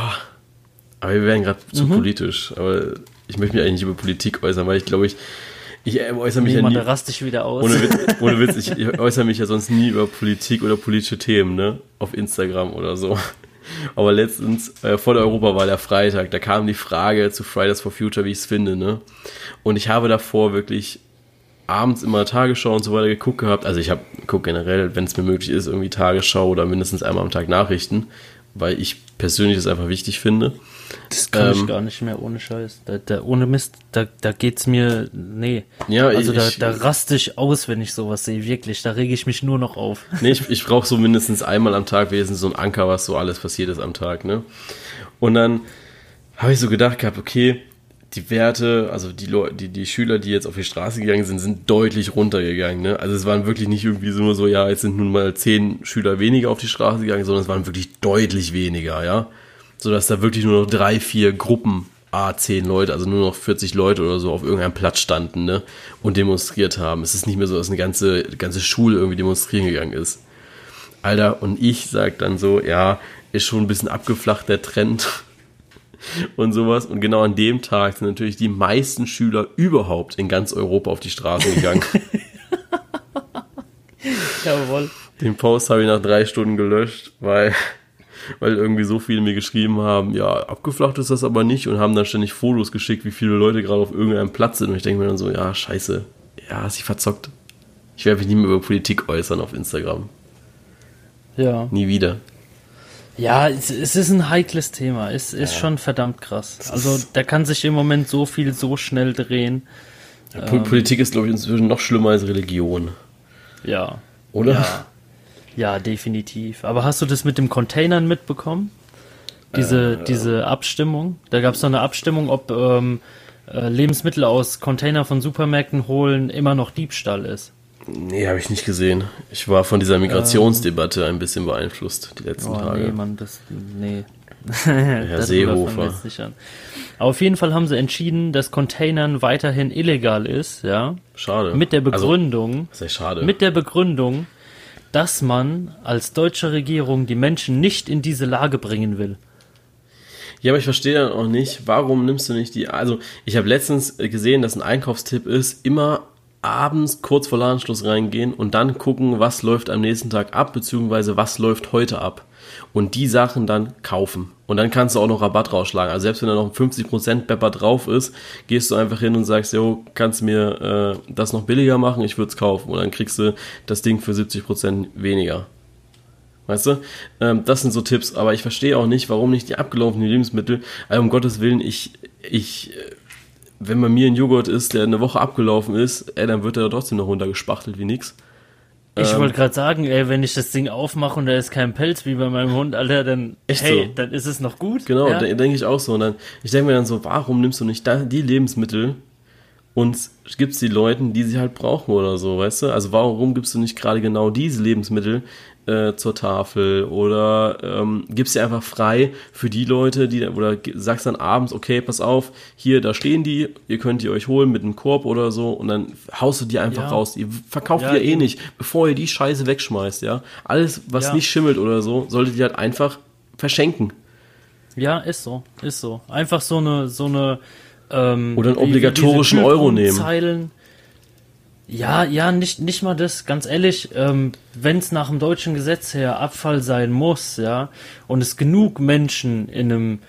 Aber wir werden gerade zu politisch. Aber ich möchte mich eigentlich nicht über Politik äußern, weil ich glaube, ich, ich äh, äußere mich ja Jemand, nie. ich wieder aus. Ohne Witz, ohne Witz ich, ich äußere mich ja sonst nie über politik oder politische Themen, ne? Auf Instagram oder so. Aber letztens, äh, vor der Europawahl, der Freitag, da kam die Frage zu Fridays for Future, wie ich es finde, ne? Und ich habe davor wirklich abends immer Tagesschau und so weiter geguckt gehabt. Also ich habe gucke generell, wenn es mir möglich ist, irgendwie Tagesschau oder mindestens einmal am Tag Nachrichten, weil ich persönlich das einfach wichtig finde. Das kann ähm, ich gar nicht mehr ohne Scheiß. Da, da, ohne Mist, da, da geht's mir, nee. Ja, also ich, da, da raste ich aus, wenn ich sowas sehe, wirklich. Da rege ich mich nur noch auf. Nee, ich, ich brauche so mindestens einmal am Tag wenigstens so ein Anker, was so alles passiert ist am Tag, ne? Und dann habe ich so gedacht gehabt, okay, die Werte, also die, Leute, die, die Schüler, die jetzt auf die Straße gegangen sind, sind deutlich runtergegangen. Ne? Also es waren wirklich nicht irgendwie so nur so, ja, jetzt sind nun mal zehn Schüler weniger auf die Straße gegangen, sondern es waren wirklich deutlich weniger, ja sodass da wirklich nur noch drei, vier Gruppen A10 Leute, also nur noch 40 Leute oder so auf irgendeinem Platz standen ne, und demonstriert haben. Es ist nicht mehr so, dass eine ganze, ganze Schule irgendwie demonstrieren gegangen ist. Alter, und ich sag dann so, ja, ist schon ein bisschen abgeflacht der Trend und sowas. Und genau an dem Tag sind natürlich die meisten Schüler überhaupt in ganz Europa auf die Straße gegangen. Jawohl. Den Post habe ich nach drei Stunden gelöscht, weil weil irgendwie so viele mir geschrieben haben, ja, abgeflacht ist das aber nicht und haben dann ständig Fotos geschickt, wie viele Leute gerade auf irgendeinem Platz sind. Und ich denke mir dann so, ja, scheiße, ja, sie verzockt. Ich werde mich nie mehr über Politik äußern auf Instagram. Ja. Nie wieder. Ja, es, es ist ein heikles Thema. Es ist ja. schon verdammt krass. Also da kann sich im Moment so viel so schnell drehen. Ähm, Politik ist, glaube ich, inzwischen noch schlimmer als Religion. Ja. Oder? Ja. Ja, definitiv. Aber hast du das mit dem Containern mitbekommen? Diese, äh, diese Abstimmung? Da gab es noch eine Abstimmung, ob ähm, äh, Lebensmittel aus Container von Supermärkten holen immer noch Diebstahl ist. Nee, habe ich nicht gesehen. Ich war von dieser Migrationsdebatte ähm, ein bisschen beeinflusst die letzten oh, Tage. Nee, Mann, das. Nee. Herr Seehofer. auf jeden Fall haben sie entschieden, dass Containern weiterhin illegal ist, ja. Schade. Mit der also, Begründung. Also, echt schade. Mit der Begründung, dass man als deutsche Regierung die Menschen nicht in diese Lage bringen will. Ja, aber ich verstehe dann auch nicht, warum nimmst du nicht die. Also, ich habe letztens gesehen, dass ein Einkaufstipp ist, immer abends kurz vor Ladenschluss reingehen und dann gucken, was läuft am nächsten Tag ab, beziehungsweise was läuft heute ab und die Sachen dann kaufen. Und dann kannst du auch noch Rabatt rausschlagen. Also selbst wenn da noch ein 50% Bepper drauf ist, gehst du einfach hin und sagst, jo, kannst du mir äh, das noch billiger machen, ich würde es kaufen. Und dann kriegst du das Ding für 70% weniger. Weißt du? Ähm, das sind so Tipps, aber ich verstehe auch nicht, warum nicht die abgelaufenen Lebensmittel. Also um Gottes Willen, ich, ich, äh, wenn bei mir ein Joghurt ist, der eine Woche abgelaufen ist, ey, dann wird er trotzdem noch runtergespachtelt wie nix. Ich ähm, wollte gerade sagen, ey, wenn ich das Ding aufmache und da ist kein Pelz wie bei meinem Hund, Alter, dann, hey, so. dann ist es noch gut. Genau, ja? denke ich auch so. Und dann, ich denke mir dann so, warum nimmst du nicht die Lebensmittel und gibst die Leuten, die sie halt brauchen oder so, weißt du? Also warum gibst du nicht gerade genau diese Lebensmittel äh, zur Tafel oder ähm, gibst sie einfach frei für die Leute, die oder sagst dann abends, okay, pass auf, hier, da stehen die, ihr könnt die euch holen mit einem Korb oder so und dann haust du die einfach ja. raus. Ihr verkauft ja, die ja eh nicht, bevor ihr die Scheiße wegschmeißt, ja. Alles, was ja. nicht schimmelt oder so, solltet ihr halt einfach verschenken. Ja, ist so, ist so. Einfach so eine, so eine ähm, oder einen obligatorischen Euro nehmen. Ja, ja, nicht, nicht mal das, ganz ehrlich, ähm, wenn es nach dem deutschen Gesetz her Abfall sein muss, ja, und es genug Menschen in einem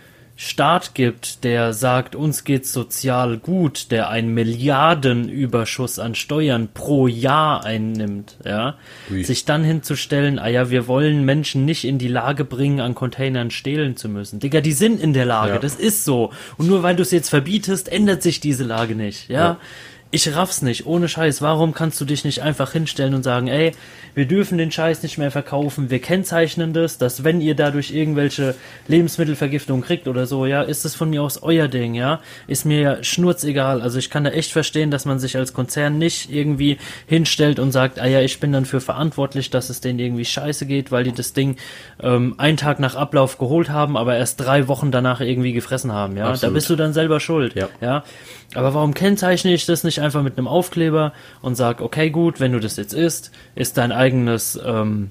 Staat gibt, der sagt, uns geht's sozial gut, der einen Milliardenüberschuss an Steuern pro Jahr einnimmt, ja, Ui. sich dann hinzustellen, ah ja, wir wollen Menschen nicht in die Lage bringen, an Containern stehlen zu müssen. Digga, die sind in der Lage, ja. das ist so. Und nur weil du es jetzt verbietest, ändert sich diese Lage nicht, ja. ja ich raff's nicht, ohne Scheiß. Warum kannst du dich nicht einfach hinstellen und sagen, ey, wir dürfen den Scheiß nicht mehr verkaufen, wir kennzeichnen das, dass wenn ihr dadurch irgendwelche Lebensmittelvergiftung kriegt oder so, ja, ist es von mir aus euer Ding, ja, ist mir ja schnurzegal. Also ich kann da echt verstehen, dass man sich als Konzern nicht irgendwie hinstellt und sagt, ah ja, ich bin dann für verantwortlich, dass es denen irgendwie scheiße geht, weil die das Ding ähm, einen Tag nach Ablauf geholt haben, aber erst drei Wochen danach irgendwie gefressen haben, ja. Absolut. Da bist du dann selber schuld, ja. ja. Aber warum kennzeichne ich das nicht einfach mit einem Aufkleber und sag, okay, gut, wenn du das jetzt isst, ist dein eigenes, ähm,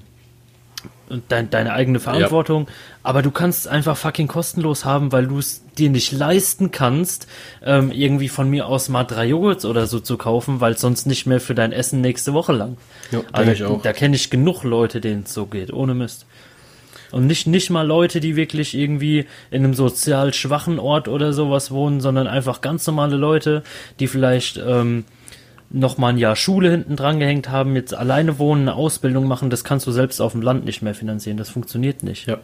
dein, deine eigene Verantwortung, ja. aber du kannst es einfach fucking kostenlos haben, weil du es dir nicht leisten kannst, ähm, irgendwie von mir aus mal drei Joghurts oder so zu kaufen, weil sonst nicht mehr für dein Essen nächste Woche lang. Ja, also, da kenne ich genug Leute, denen es so geht, ohne Mist. Und nicht, nicht mal Leute, die wirklich irgendwie in einem sozial schwachen Ort oder sowas wohnen, sondern einfach ganz normale Leute, die vielleicht ähm, noch mal ein Jahr Schule hinten dran gehängt haben, jetzt alleine wohnen, eine Ausbildung machen, das kannst du selbst auf dem Land nicht mehr finanzieren. Das funktioniert nicht. Ja.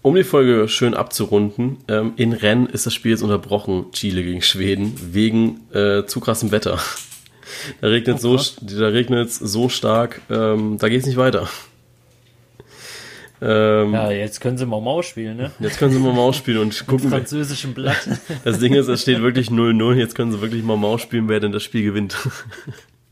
Um die Folge schön abzurunden, ähm, in Rennes ist das Spiel jetzt unterbrochen, Chile gegen Schweden, wegen äh, zu krassem Wetter. Da regnet oh, so, da regnet so stark, ähm, da geht es nicht weiter. Ähm, ja, jetzt können sie mal Maus spielen, ne? Jetzt können sie mal Maus spielen und gucken. Mit französischem Blatt. Das Ding ist, es steht wirklich 0-0. Jetzt können sie wirklich mal Maus spielen, wer denn das Spiel gewinnt.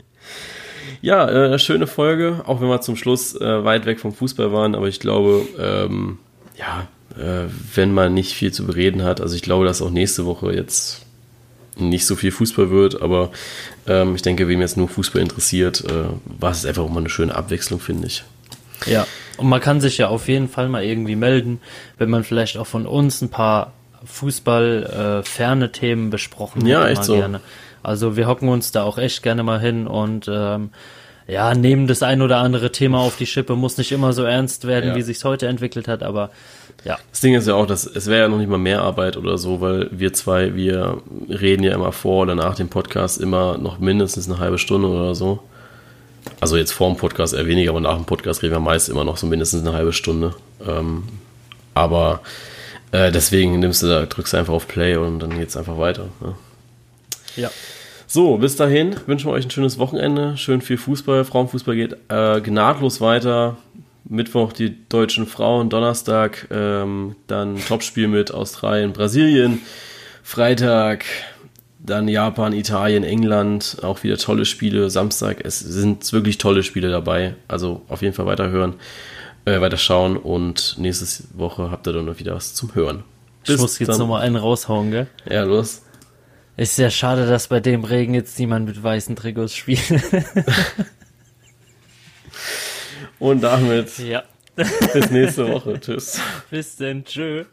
ja, äh, schöne Folge, auch wenn wir zum Schluss äh, weit weg vom Fußball waren, aber ich glaube, ähm, ja, äh, wenn man nicht viel zu bereden hat, also ich glaube, dass auch nächste Woche jetzt nicht so viel Fußball wird, aber ähm, ich denke, wem jetzt nur Fußball interessiert, äh, war es einfach auch mal eine schöne Abwechslung, finde ich. Ja, und man kann sich ja auf jeden Fall mal irgendwie melden, wenn man vielleicht auch von uns ein paar Fußball äh, ferne Themen besprochen hat. Ja, echt so. Gerne. Also wir hocken uns da auch echt gerne mal hin und ähm, ja, nehmen das ein oder andere Thema auf die Schippe, muss nicht immer so ernst werden, ja. wie sich's heute entwickelt hat, aber ja. Das Ding ist ja auch, dass es wäre ja noch nicht mal mehr Arbeit oder so, weil wir zwei, wir reden ja immer vor oder nach dem Podcast immer noch mindestens eine halbe Stunde oder so. Also jetzt vor dem Podcast eher weniger, aber nach dem Podcast reden wir meist immer noch so mindestens eine halbe Stunde. Ähm, aber äh, deswegen nimmst du da, drückst du einfach auf Play und dann geht's einfach weiter. Ne? Ja. So, bis dahin wünschen wir euch ein schönes Wochenende. Schön viel Fußball. Frauenfußball geht äh, gnadlos weiter. Mittwoch die deutschen Frauen, Donnerstag ähm, dann Topspiel mit Australien, Brasilien. Freitag dann Japan, Italien, England, auch wieder tolle Spiele. Samstag, es sind wirklich tolle Spiele dabei. Also auf jeden Fall weiterhören, äh, weiterschauen und nächste Woche habt ihr dann wieder was zum Hören. Bis ich muss jetzt nochmal einen raushauen, gell? Ja, los. Ist sehr schade, dass bei dem Regen jetzt niemand mit weißen Trikots spielt. Und damit ja. bis nächste Woche. Tschüss. Bis denn. Tschö.